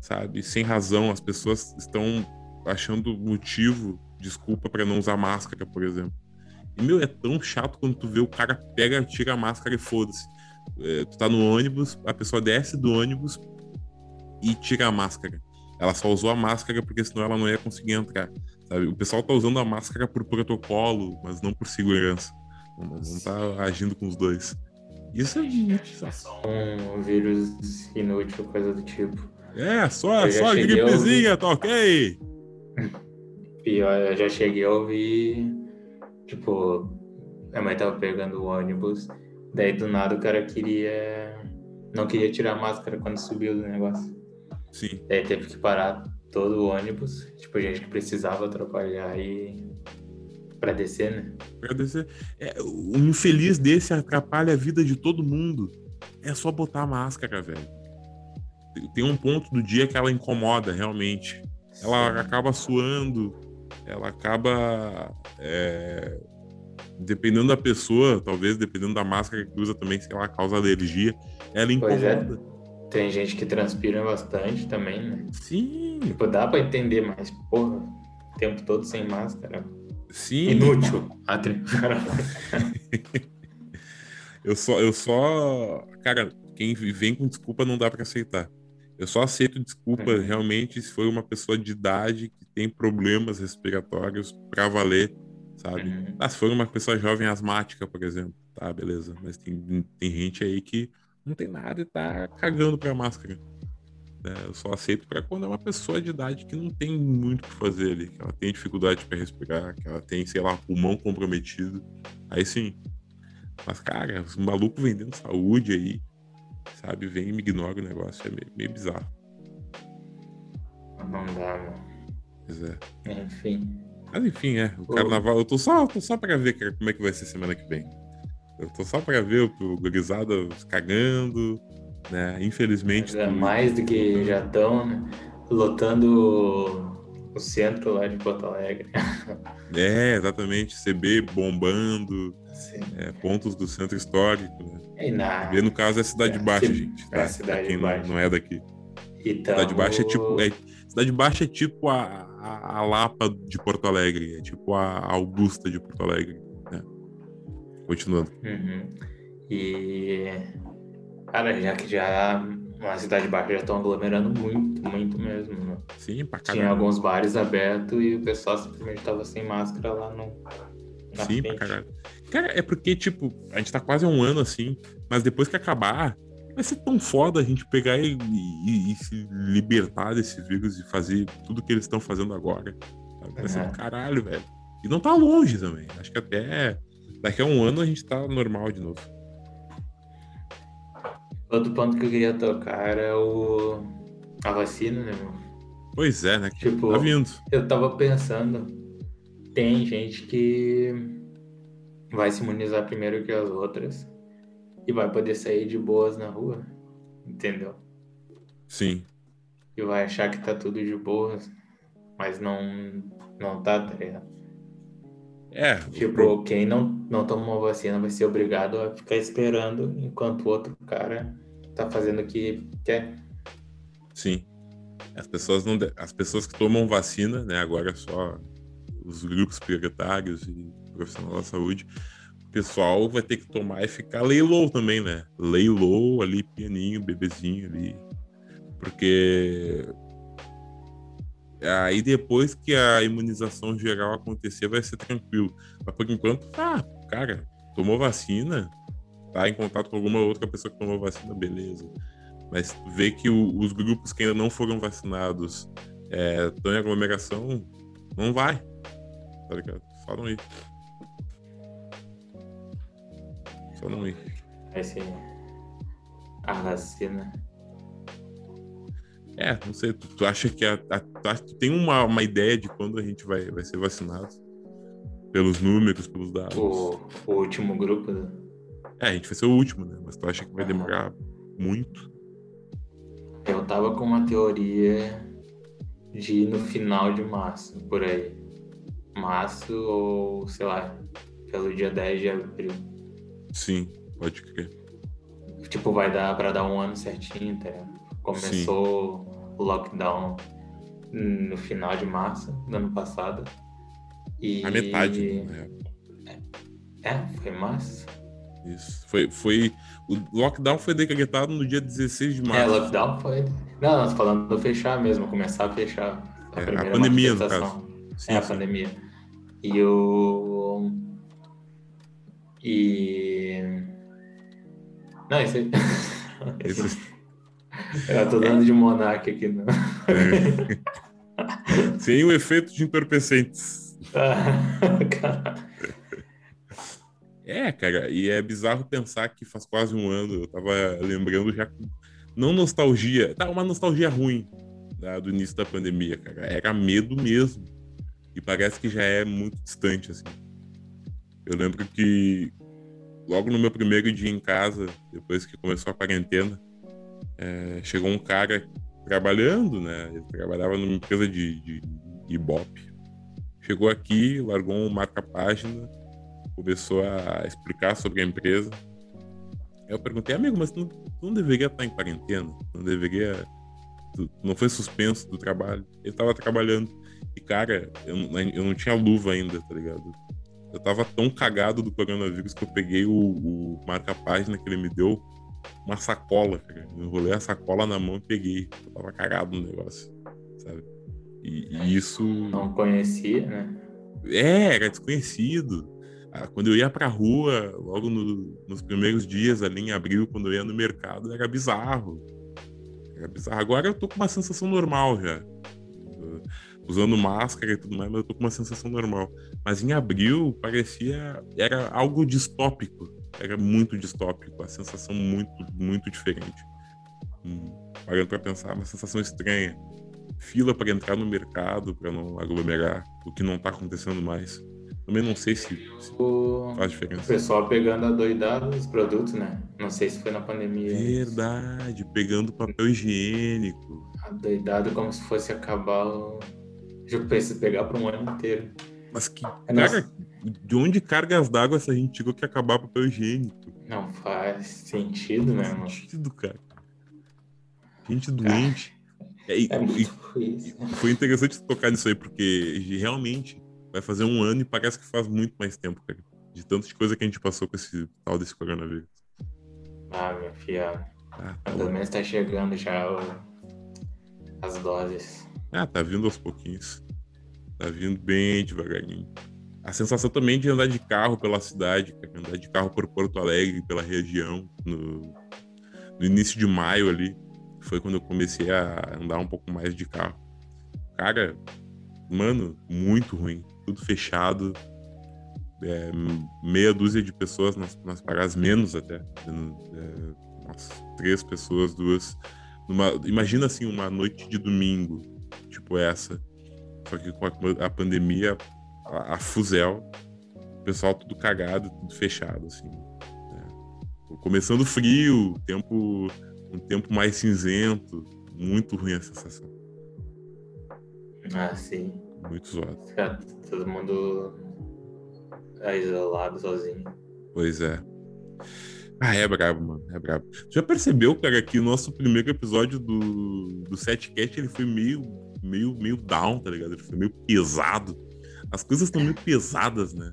Sabe? Sem razão. As pessoas estão achando motivo, desculpa para não usar máscara, por exemplo. E, meu, é tão chato quando tu vê o cara pega, tira a máscara e foda-se. É, tu tá no ônibus, a pessoa desce do ônibus e tira a máscara. Ela só usou a máscara porque senão ela não ia conseguir entrar. Sabe? O pessoal tá usando a máscara por protocolo, mas não por segurança. Não, não tá agindo com os dois. Isso é muito Um vírus inútil, coisa do tipo. É, só, só gripezinha, ouvir... tá ok? Pior, eu já cheguei a ouvir, tipo, minha mãe tava pegando o ônibus, daí do nada o cara queria. Não queria tirar a máscara quando subiu do negócio. Sim. Daí teve que parar todo o ônibus, tipo, gente que precisava trabalhar e para descer, né? Pra descer. É, um infeliz desse atrapalha a vida de todo mundo. É só botar a máscara, velho. Tem um ponto do dia que ela incomoda, realmente. Ela Sim. acaba suando, ela acaba. É, dependendo da pessoa, talvez dependendo da máscara que usa também, se ela causa alergia, ela incomoda. É. Tem gente que transpira bastante também, né? Sim. Tipo, dá pra entender, mas, porra, o tempo todo sem máscara. Sim. Inútil. eu só, eu só. Cara, quem vem com desculpa não dá para aceitar. Eu só aceito desculpa uhum. realmente se for uma pessoa de idade que tem problemas respiratórios para valer, sabe? Uhum. Ah, se for uma pessoa jovem asmática, por exemplo, tá, beleza. Mas tem, tem gente aí que não tem nada e tá cagando pra máscara. É, eu só aceito para quando é uma pessoa de idade que não tem muito o que fazer ali, que ela tem dificuldade para respirar, que ela tem, sei lá, pulmão comprometido. Aí sim. Mas, cara, os malucos vendendo saúde aí, sabe? Vem e me ignora o negócio, é meio, meio bizarro. Não dá, mano. Pois é. Enfim. Mas enfim, é. O carnaval, eu tô só, tô só pra ver cara, como é que vai ser semana que vem. Eu tô só pra ver o gurizada cagando, né? Infelizmente. É mais do que já estão né? lotando o centro lá de Porto Alegre. É, exatamente. CB bombando, é, pontos do centro histórico. Né? E na... no caso é Cidade é, Baixa, gente. Tá? É cidade quem Baixa. Não, não, é daqui. Então... Cidade Baixa é tipo. É, cidade Baixa é tipo a, a, a, Lapa de Porto Alegre, é tipo a Augusta de Porto Alegre. Né? Continuando. Uhum. E. Cara, já que já na Cidade Baixa já estão aglomerando muito, muito mesmo. Né? Sim, pra caramba. Tinha alguns bares abertos e o pessoal simplesmente tava sem máscara lá no. Na Sim, frente. pra caralho. Cara, é porque, tipo, a gente tá quase um ano assim, mas depois que acabar, vai ser tão foda a gente pegar e, e, e se libertar desse vírus e fazer tudo que eles estão fazendo agora. Vai ser do caralho, velho. E não tá longe também. Acho que até daqui a um ano a gente tá normal de novo. Outro ponto que eu queria tocar é o... a vacina, né, mano? Pois é, né? Tipo, tá vindo. Eu tava pensando, tem gente que vai se imunizar primeiro que as outras e vai poder sair de boas na rua, entendeu? Sim. E vai achar que tá tudo de boas, mas não, não tá, tá ligado? É. Tipo, quem não, não tomou vacina vai ser obrigado a ficar esperando enquanto o outro cara tá fazendo o que quer. Sim. As pessoas não as pessoas que tomam vacina, né, agora só os grupos prioritários e profissional da saúde, o pessoal vai ter que tomar e ficar lay low também, né? Lay low ali, pianinho, bebezinho ali. Porque Aí depois que a imunização geral acontecer, vai ser tranquilo. Mas por enquanto, tá, cara, tomou vacina, tá em contato com alguma outra pessoa que tomou vacina, beleza. Mas ver que o, os grupos que ainda não foram vacinados estão é, em aglomeração, não vai. Tá ligado? Ir. Só não ir. Vai ser a vacina é, não sei, tu, tu acha que a, a, tu tem uma, uma ideia de quando a gente vai, vai ser vacinado? Pelos números, pelos dados? O, o último grupo, né? É, a gente vai ser o último, né? Mas tu acha que vai demorar muito? Eu tava com uma teoria de ir no final de março, por aí. Março ou, sei lá, pelo dia 10 de abril. Sim, pode crer. Tipo, vai dar pra dar um ano certinho, tá ligado? Começou Sim. o lockdown no final de março do ano passado. E... A metade, né? É, foi março? Isso. Foi, foi... O lockdown foi decretado no dia 16 de março. É, lockdown foi. Não, nós falando do fechar mesmo, começar a fechar. A, é, a pandemia, no caso. Sim, é, a sim. pandemia. E o. E. Não, isso aí. Eu tô dando de monarca aqui, não. É. Sem o efeito de entorpecentes. é, cara, e é bizarro pensar que faz quase um ano, eu tava lembrando já, não nostalgia, tá, uma nostalgia ruim né, do início da pandemia, cara, era medo mesmo, e parece que já é muito distante, assim. Eu lembro que logo no meu primeiro dia em casa, depois que começou a quarentena, é, chegou um cara trabalhando, né? Ele trabalhava numa empresa de, de, de Ibope. Chegou aqui, largou um marca-página, começou a explicar sobre a empresa. Eu perguntei, amigo, mas tu não, tu não deveria estar em quarentena? Não deveria. Tu, não foi suspenso do trabalho? Ele estava trabalhando. E, cara, eu, eu não tinha luva ainda, tá ligado? Eu tava tão cagado do coronavírus que eu peguei o, o marca-página que ele me deu uma sacola, cara. Enrolei a sacola na mão e peguei. Eu tava cagado no negócio, sabe? E, e isso. Não conhecia, né? É, era desconhecido. Ah, quando eu ia pra rua, logo no, nos primeiros dias ali em abril, quando eu ia no mercado, era bizarro. Era bizarro. Agora eu tô com uma sensação normal já. Usando máscara e tudo mais, mas eu tô com uma sensação normal. Mas em abril parecia. Era algo distópico. Era muito distópico. A sensação muito, muito diferente. Hum, parando pra pensar, uma sensação estranha. Fila para entrar no mercado, para não aglomerar, o que não tá acontecendo mais. Também não sei se, se O faz diferença. pessoal pegando a doidada os produtos, né? Não sei se foi na pandemia. Verdade, pegando papel higiênico. Adoidado como se fosse acabar o. Eu pensei pegar para um ano inteiro. Mas que. É. Cara, de onde cargas d'água essa gente tirou que ia acabar papel higiênico? Não faz sentido, né, Não mano? faz sentido, cara. Gente doente. É, e- É e- muito isso. foi interessante tocar nisso aí, porque realmente vai fazer um ano e parece que faz muito mais tempo, cara. De tantas coisas que a gente passou com esse tal desse coronavírus. Ah, minha filha. Ah, tá Pelo menos tá chegando já o- as doses. Ah, tá vindo aos pouquinhos. Tá vindo bem devagarinho. A sensação também de andar de carro pela cidade, cara, andar de carro por Porto Alegre, pela região, no, no início de maio ali, foi quando eu comecei a andar um pouco mais de carro. Cara, mano, muito ruim. Tudo fechado. É, meia dúzia de pessoas nas, nas paradas, menos até. É, umas três pessoas, duas. Numa- imagina assim, uma noite de domingo, tipo essa. Só que com a, a pandemia, a, a fuzel, o pessoal tudo cagado, tudo fechado, assim. né? Começando frio, tempo, um tempo mais cinzento, muito ruim a sensação. Ah, sim. Muito zoado. Todo mundo é, isolado, sozinho. Pois é. Ah, é brabo, mano. É brabo. Já percebeu, cara, que o nosso primeiro episódio do, do Setcast ele foi meio, meio, meio down, tá ligado? Ele foi meio pesado. As coisas estão meio pesadas, né?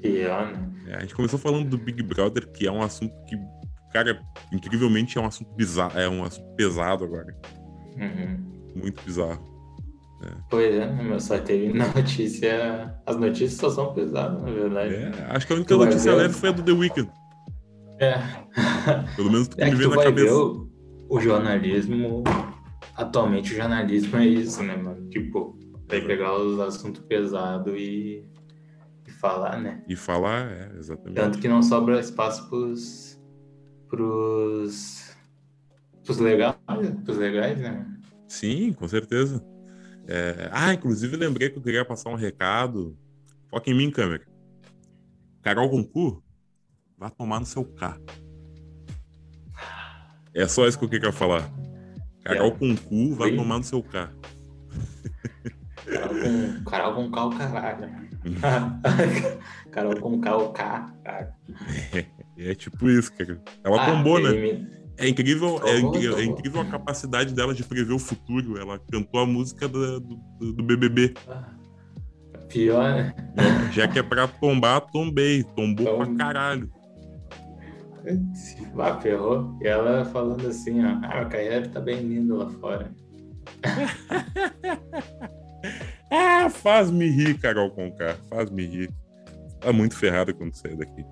Pior, né? É, a gente começou falando do Big Brother, que é um assunto que, cara, incrivelmente é um assunto bizarro, é um assunto pesado agora. Uhum. Muito bizarro. Pois é, né, mas só teve notícia. As notícias só são pesadas, na verdade. É, acho que a única Tu notícia leve foi a do The Weeknd. É. Pelo menos tu É me que vê tu na cabeça. o, o jornalismo. Atualmente o jornalismo é isso, né, mano? Tipo, vai pegar os assuntos pesados e, e falar, né? E falar, é, exatamente. Tanto que não sobra espaço pros. pros. pros legais, pros legais, né? Sim, com certeza. É, Ah, inclusive lembrei que eu queria passar um recado. Foca em mim, câmera. Carol Concu, vá tomar no seu K. É só isso que eu queria falar. Carol É. Concu, vá Oi? tomar no seu K. Carol com, com K o caralho. Carol com K o K. cara. É tipo isso, cara. Ela Ah, tombou, né? elimi- É incrível, é, incrível, é incrível a capacidade dela de prever o futuro. Ela cantou a música do, do, do BBB. Ah, Pior, né? Já que é pra tombar, tombei. Tombou Tom- pra caralho. Se vá, ferrou. E ela falando assim, ó. Ah, a carreira tá bem linda lá fora. Ah, faz-me rir, Carol Conká. Faz-me rir. Tá muito ferrado quando sair daqui.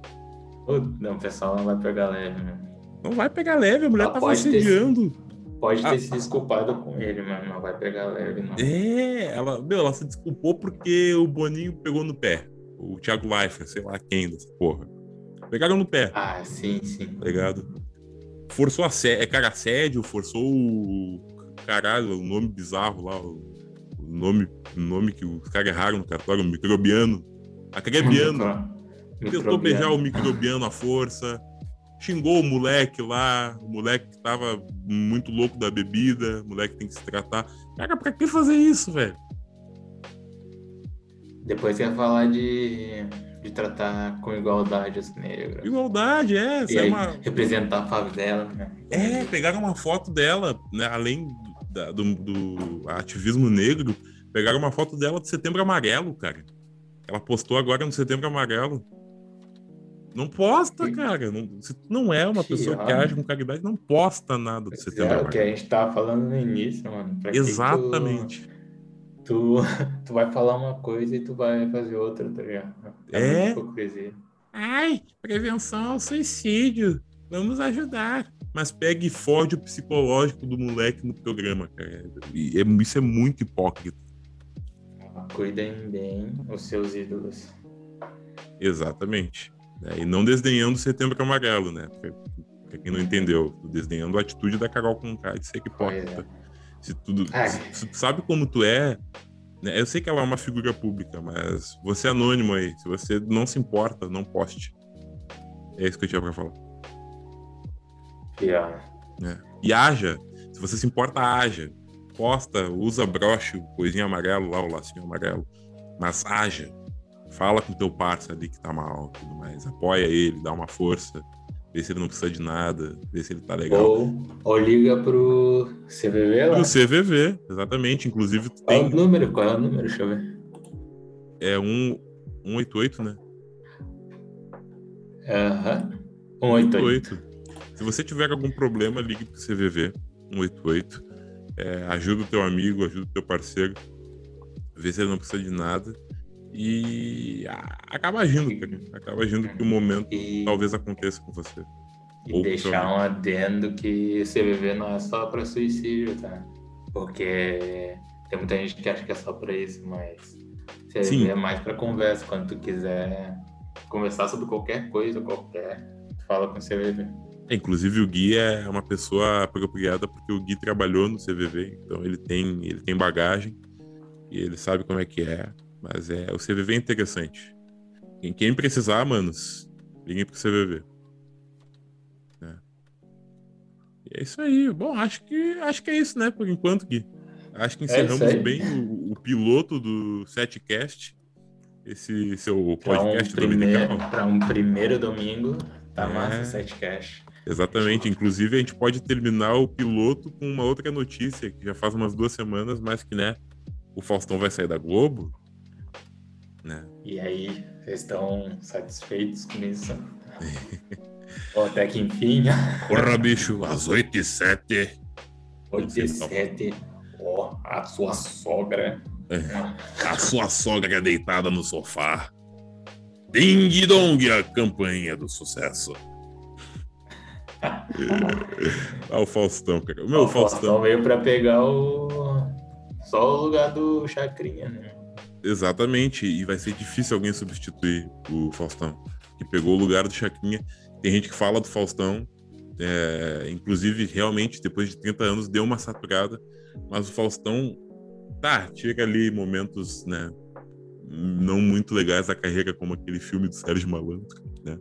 Não, o pessoal não vai pegar leve, né? Não vai pegar leve, a mulher Ela tava pode ter assediando. Pode ter Ah. se desculpado com ele, mas não vai pegar leve, não. É, ela, meu, ela se desculpou porque o Boninho pegou no pé. O Thiago Leifert, sei lá quem dessa porra. Pegaram no pé, Ah, sim, sim. tá ligado? Forçou a sé- é cara assédio, forçou o caralho, o nome bizarro lá, o, nome, nome que os caras erraram no cartório, o microbiano. Acrebiano. Tentou beijar o microbiano à força. Xingou o moleque lá, o moleque que tava muito louco da bebida, o moleque tem que se tratar. Cara, pra que fazer isso, velho? Depois ia falar de, de tratar com igualdade os negros. Igualdade, é. E é, uma... representar a favela, né? é, pegaram uma foto dela, né, além da- do, do ativismo negro, pegaram uma foto dela de Setembro Amarelo, cara. Ela postou agora no Setembro Amarelo. Não posta, cara. Não, se não é uma pessoa que age com caridade, não posta nada do setembro É o que a gente tava falando no início, mano. Pra que Exatamente. Tu, tu, tu vai falar uma coisa e tu vai fazer outra, tá ligado? É? muita hipocrisia. Ai, prevenção ao suicídio. Vamos ajudar. Mas pega e fode o psicológico do moleque no programa, cara. E é- isso é muito hipócrita. Cuidem bem os seus ídolos. Exatamente. É, e não desdenhando o setembro amarelo, né? Pra, pra quem não entendeu, desdenhando a atitude da Carol Conká de ser hipócrita. Se tudo. É. Se, tu sabe como tu é. né? Eu sei que ela é uma figura pública, mas você é anônimo aí. Se você não se importa, não poste. É isso que eu tinha pra falar. Pior. né? E haja. Se você se importa, haja. Posta, usa broche, o coisinho amarelo lá, o lacinho amarelo. Mas haja. Fala com teu parceiro ali que tá mal tudo mais. Apoia ele, dá uma força. Vê se ele não precisa de nada. Vê se ele tá legal. Ou, ou liga pro CVV lá. E o CVV, exatamente. Inclusive, tu Qual é tem. o número? Qual é o número? Deixa eu ver. É um 188, né? Aham. 188. 188. Se você tiver algum problema, ligue pro CVV 188. É, ajuda o teu amigo, ajuda o teu parceiro. Vê se ele não precisa de nada. E acaba agindo, cara. Acaba agindo que o momento E, talvez aconteça com você. e ou deixar um adendo que CVV não é só pra suicídio, tá? Porque tem muita gente que acha que é só pra isso, mas CVV Sim. é mais pra conversa. Quando tu quiser conversar sobre qualquer coisa, qualquer, tu fala com o CVV. É, inclusive o Gui é uma pessoa apropriada porque o Gui trabalhou no CVV, então ele tem, ele tem bagagem e ele sabe como é que é. Mas é, o CVV é interessante. Quem, quem precisar, manos, liguem pro CVV. É. E é isso aí. Bom, acho que acho que é isso, né? Por enquanto, Gui. Acho que É encerramos aí. bem o, o piloto do Setcast. Esse seu Pra um, podcast primeiro, dominical. pra um primeiro domingo, tá É. massa o setcast. Exatamente. Inclusive, a gente pode terminar o piloto com uma outra notícia que já faz umas duas semanas, mas que, né, o Faustão vai sair da Globo. Né? E aí, vocês estão satisfeitos com isso? Ou até que enfim, Porra, bicho, às 8 e 7 87, ó, a sua sogra. a sua sogra deitada no sofá. Ding dong, a campanha do sucesso. ah, o Faustão, cara. O meu o Faustão Faustão. veio pra pegar o. Só o lugar do Chacrinha, né? Exatamente, e vai ser difícil alguém substituir o Faustão, que pegou o lugar do Chacrinha. Tem gente que fala do Faustão, é, inclusive, realmente, depois de 30 anos, deu uma saturada, mas o Faustão, tá, tira ali momentos, né, não muito legais da carreira, como aquele filme do Sérgio Malandro, né?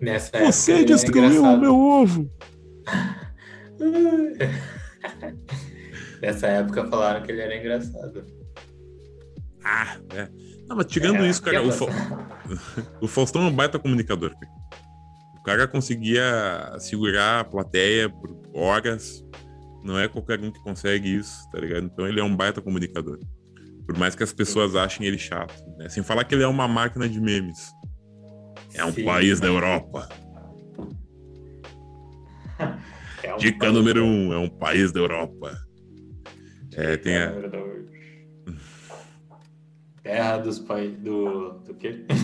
Nessa época. Você era destruiu o meu ovo! Nessa época falaram que ele era engraçado. Ah, é. Não, mas tirando É, isso, cara, o, Fa- o Faustão é um baita comunicador, cara. O cara conseguia segurar a plateia por horas. Não é qualquer um que consegue isso, tá ligado? Então ele é um baita comunicador. Por mais que as pessoas achem ele chato, né? Sem falar que ele é uma máquina de memes. É um Sim. país da Europa. É um Dica país- número um, é um país da Europa. É, tem a- número dois. Terra dos países. Do. Do quê?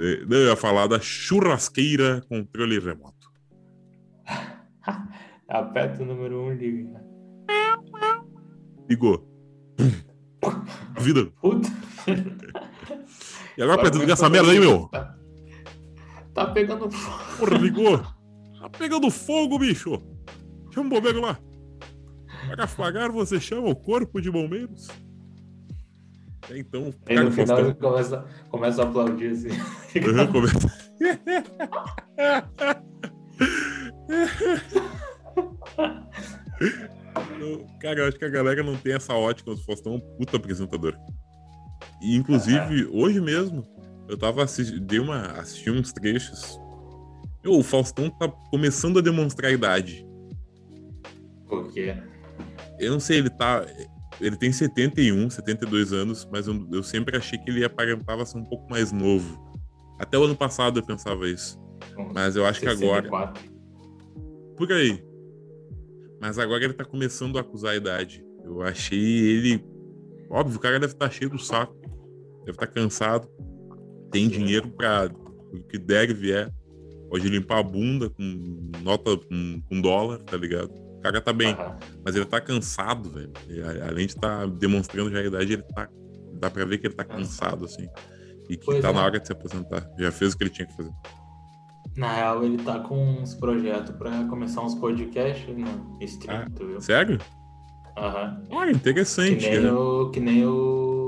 É, eu ia falar da churrasqueira controle remoto. Aperta o número um, liga. Ligou. Vida. Puta. E agora pra desligar essa merda aí, meu? Tá, tá pegando fogo. Porra, ligou. Tá pegando fogo, bicho. Chama o bombeiro lá. Para apagar, você chama o corpo de bombeiros. É, Então, Aí no final ele começa, começa a aplaudir assim. Uhum, começa- Cara, eu acho que a galera não tem essa ótica do Faustão, é um puta apresentador. E, inclusive, hoje mesmo, eu tava assistindo, dei uma, assisti uns trechos. Meu, o Faustão tá começando a demonstrar a idade. Por quê? Eu não sei, ele tá. Ele tem 71, 72 anos, mas eu, eu sempre achei que ele aparentava ser um pouco mais novo. Até o ano passado eu pensava isso. Mas eu acho 64. que agora. Por aí. Mas agora ele tá começando a acusar a idade. Eu achei ele. Óbvio, o cara deve estar tá cheio do saco. Deve estar tá cansado. Tem dinheiro pra o que der e vier. Pode limpar a bunda com nota com, com dólar, tá ligado? O cara tá bem. Uhum. Mas ele tá cansado, velho. Além de estar tá demonstrando já a idade, ele tá. Dá pra ver que ele tá cansado, assim. E que pois tá é. na hora de se aposentar. Já fez o que ele tinha que fazer. Na real, ele tá com uns projetos pra começar uns podcasts no stream, ah, viu? Sério? Aham. Uhum. Ah, interessante. Que nem, né? o, que nem o.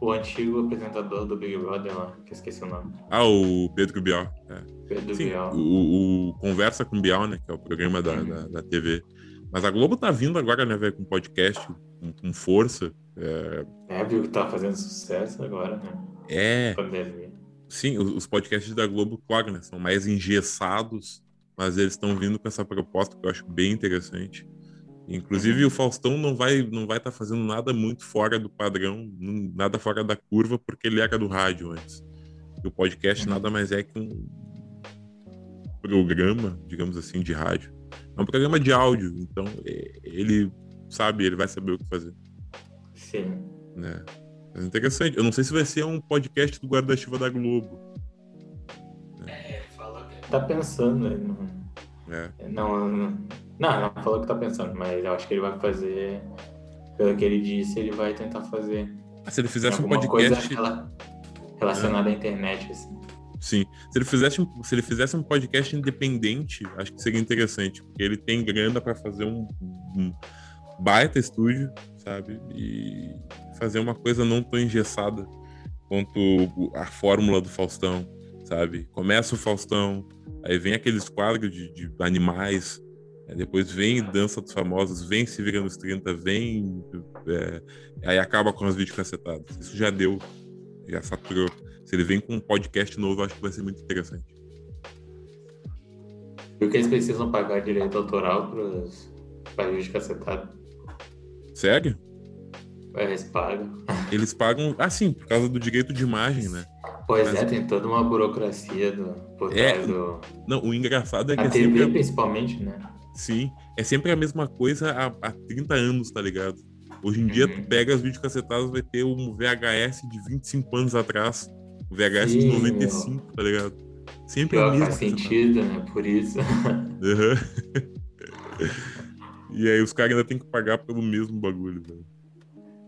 O antigo apresentador do Big Brother lá, que eu esqueci o nome. Ah, o Pedro Bial. É. Pedro Sim, Bial. O, o, Conversa com Bial, né? Que é o programa da, uhum. da, da, TV. Mas a Globo tá vindo agora, né, velho, com podcast, com, com força. É... é, viu que tá fazendo sucesso agora, né? É. Pandemia. Sim, os podcasts da Globo, claro, né, são mais engessados, mas eles estão vindo com essa proposta que eu acho bem interessante. Inclusive o Faustão não vai não vai estar tá fazendo nada muito fora do padrão, nada fora da curva, porque ele era do rádio antes. E o podcast uhum. nada mais é que um programa, digamos assim, de rádio. É um programa de áudio, então é, ele sabe, ele vai saber o que fazer. Sim. Né? É interessante. Eu não sei se vai ser um podcast do guarda-chuva da Globo. É, fala que tá pensando, né? É. Não, não, não, não falou que tá pensando, mas eu acho que ele vai fazer, pelo que ele disse, ele vai tentar fazer. Ah, se ele fizesse um podcast. Coisa relacionada é. à internet, assim. Sim. Se ele, fizesse um, se ele fizesse um podcast independente, acho que seria interessante, porque ele tem grana para fazer um, um baita estúdio, sabe? E fazer uma coisa não tão engessada quanto a fórmula do Faustão, sabe? Começa o Faustão, aí vem aqueles quadros de, de animais, depois vem Dança dos Famosos, vem Se Vira nos 30, vem. É, aí acaba com as videocacetadas. Isso já deu, já saturou. Se ele vem com um podcast novo, acho que vai ser muito interessante. Porque eles precisam pagar direito autoral para videocacetado. Sério? É, eles pagam. Eles pagam, ah, sim, por causa do direito de imagem, né? Pois Mas... é, tem toda uma burocracia do, por é, do. Não, o engraçado é que. A é TV, sempre... principalmente, né? Sim, é sempre a mesma coisa há, há 30 anos, tá ligado? Hoje em dia, uhum. tu pega as videocassetadas, vai ter um VHS de 25 anos atrás. O VHS Sim, de 95, meu. tá ligado? Sempre Pior, a mesma faz sentido, né? Por isso. Uhum. e aí os caras ainda tem que pagar pelo mesmo bagulho, velho.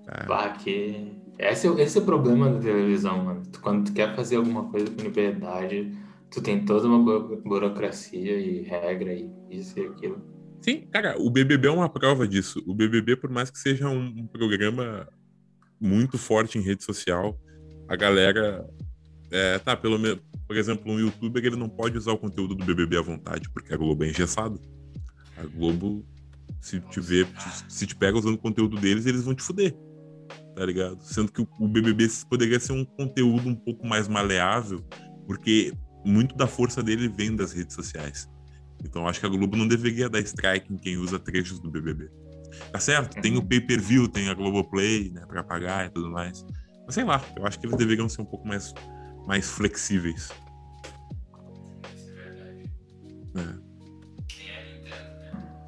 Ah. Bah, que... Esse, é, esse é o problema da televisão, mano. Quando tu quer fazer alguma coisa com liberdade, tu tem toda uma burocracia e regra e isso e aquilo. Sim, cara, o BBB é uma prova disso. O BBB, por mais que seja um, programa muito forte em rede social, a galera é, tá, pelo menos, por exemplo, um youtuber ele não pode usar o conteúdo do BBB à vontade, porque a Globo é engessada. A Globo, se te vê, se te pega usando o conteúdo deles, eles vão te fuder tá ligado? Sendo que o BBB poderia ser um conteúdo um pouco mais maleável, porque muito da força dele vem das redes sociais. Então acho que a Globo não deveria dar strike em quem usa trechos do BBB. Tá certo? Tem o pay-per-view, tem a Globoplay, né, para pagar e tudo mais. Mas sei lá, eu acho que eles deveriam ser um pouco mais, mais flexíveis. É.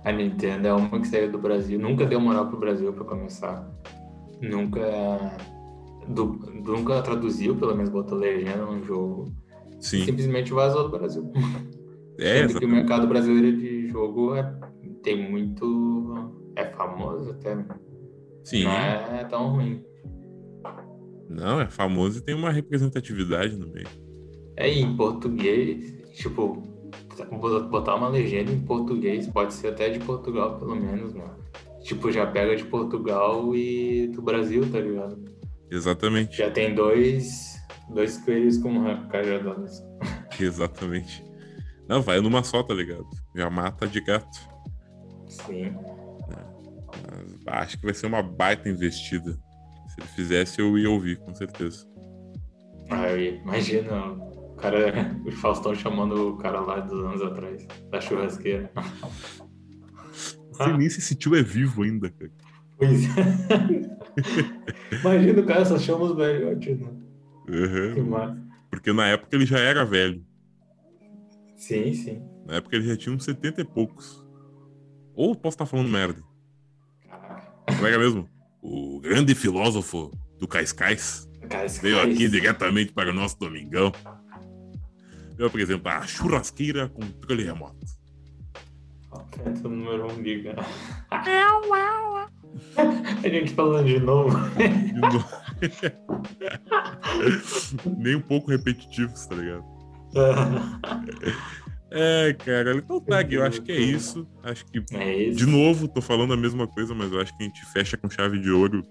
A Nintendo é uma que saiu do Brasil, nunca deu moral pro Brasil para começar nunca nunca traduziu, pelo menos botou legenda no jogo. Sim. Simplesmente vazou do Brasil. É, Sendo que o mercado brasileiro de jogo é, tem muito. é famoso até. Né? Sim. Não é tão ruim. Não, é famoso e tem uma representatividade no meio. É, em português, tipo, botar uma legenda em português, pode ser até de Portugal, pelo menos, mano tipo, já pega de Portugal e do Brasil, tá ligado? Exatamente. Já tem dois, dois coelhos com cajadas. Exatamente. Não, vai numa só, tá ligado? Já mata de gato. Sim. É. acho que vai ser uma baita investida. Se ele fizesse, eu ia ouvir, com certeza. Ah, eu ia. Imagina o cara, o Faustão chamando o cara lá dos anos atrás, da churrasqueira. sei nem se esse tio é vivo ainda, cara. Pois é. Imagina o cara só chama os velhotes, né? Uhum. Que massa. Porque na época ele já era velho. Sim, sim. Na época ele já tinha uns 70 e poucos. Ou posso estar falando merda. Caraca. Como era mesmo? O grande filósofo do Cascais veio aqui diretamente para o nosso domingão. Eu apresentar a churrasqueira com controle remoto. Perto do número 1 giga. A gente falando de novo. De novo. Nem um pouco repetitivos, tá ligado? É, cara, então tá, Gui, eu acho que é isso. Acho que, é isso. de novo, tô falando a mesma coisa, mas eu acho que a gente fecha com chave de ouro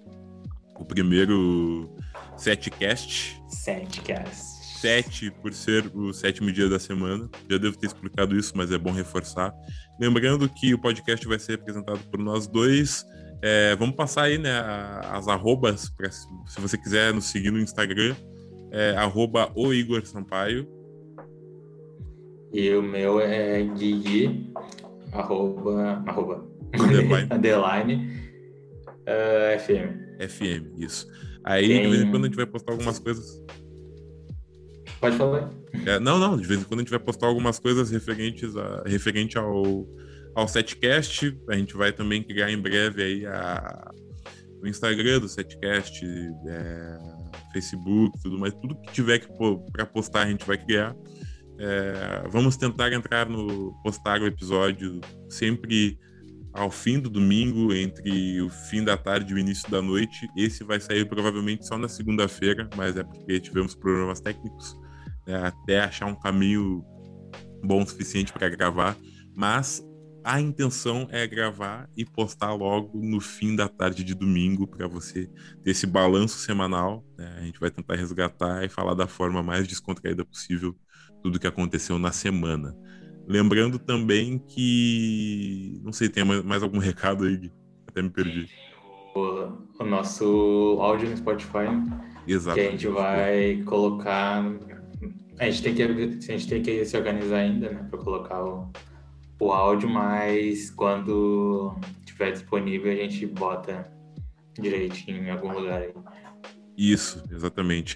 o primeiro setcast. Setcast. 7 por ser o sétimo dia da semana. Já devo ter explicado isso, mas é bom reforçar. Lembrando que o podcast vai ser apresentado por nós dois. É, vamos passar aí né, as arrobas, pra, se você quiser nos seguir no Instagram, é, arroba o Igor Sampaio. E o meu é Guigui, arroba, arroba. Underline. Uh, FM. FM, isso. Aí, Tem... de vez em quando, a gente vai postar algumas coisas Pode falar? É, não, não, de vez em quando a gente vai postar algumas coisas referentes a, referente ao, ao Setcast. A gente vai também criar em breve aí a, o Instagram do Setcast, é, Facebook, tudo mais. Tudo que tiver que para postar, a gente vai criar. É, vamos tentar entrar no postar o episódio sempre ao fim do domingo, entre o fim da tarde e o início da noite. Esse vai sair provavelmente só na segunda-feira, mas é porque tivemos problemas técnicos né, até achar um caminho bom o suficiente para gravar. Mas a intenção é gravar e postar logo no fim da tarde de domingo para você ter esse balanço semanal. né? A gente vai tentar resgatar e falar da forma mais descontraída possível tudo que aconteceu na semana. Lembrando também que. Não sei, tem mais algum recado aí? Até me perdi. O, o nosso áudio no Spotify, que Exato. a gente vai colocar. A gente tem que, a gente tem que se organizar ainda, né, para colocar o, o áudio, mas quando estiver disponível a gente bota direitinho em algum lugar aí. Isso, exatamente.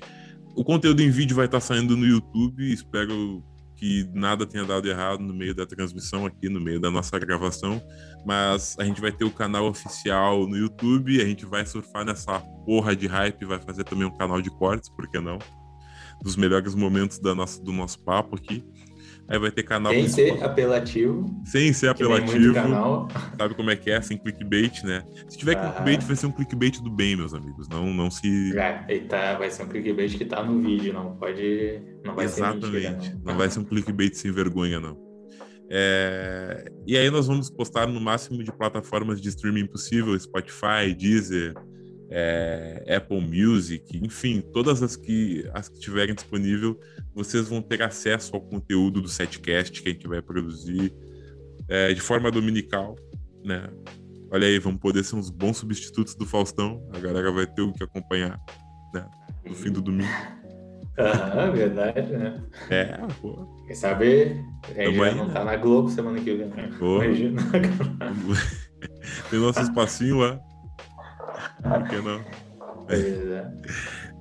O conteúdo em vídeo vai estar saindo no YouTube. Espero que nada tenha dado errado no meio da transmissão aqui, no meio da nossa gravação. Mas a gente vai ter o canal oficial no YouTube. A gente vai surfar nessa porra de hype. Vai fazer também um canal de cortes, por que não? Dos melhores momentos da nossa, do nosso papo aqui. Aí vai ter canal Sem ser apelativo, sem ser apelativo. canal. Sabe como é que é? Sem clickbait, né? Se tiver Aham. clickbait, vai ser um clickbait do bem, meus amigos. Não, não se. É, e tá, vai ser um clickbait que tá no vídeo, não pode. Não vai ser Exatamente. mentira, não. vai ser um clickbait sem vergonha, não. É, E aí nós vamos postar no máximo de plataformas de streaming possível, Spotify, Deezer, é, Apple Music, enfim, todas as que, as que tiverem disponível, vocês vão ter acesso ao conteúdo do setcast que a gente vai produzir é, de forma dominical, né? Olha aí, vamos poder ser uns bons substitutos do Faustão. A galera vai ter o que acompanhar né? no fim do domingo. Aham, verdade, né? É, pô. Quem sabe a gente Tamo já aí, não tá na Globo semana que vem. né? Pô. Tem nosso espacinho lá. Por que não? Pois é.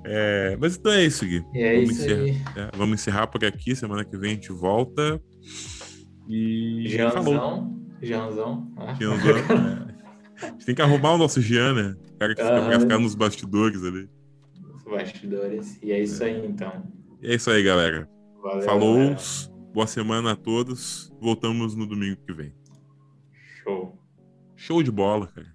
É, mas então é isso, Gui. É vamos, isso encerrar, é, vamos encerrar por aqui. Semana que vem a gente volta. E. Jeanzão. Jeanzão. Ah. Jeanzão, é. A gente tem que arrumar o nosso Jean, né? O cara que fica, vai ficar nos bastidores ali. Os bastidores. E é isso aí, então. E é isso aí, galera. Valeu. Falou. galera. Boa semana a todos. Voltamos no domingo que vem. Show. Show de bola, cara.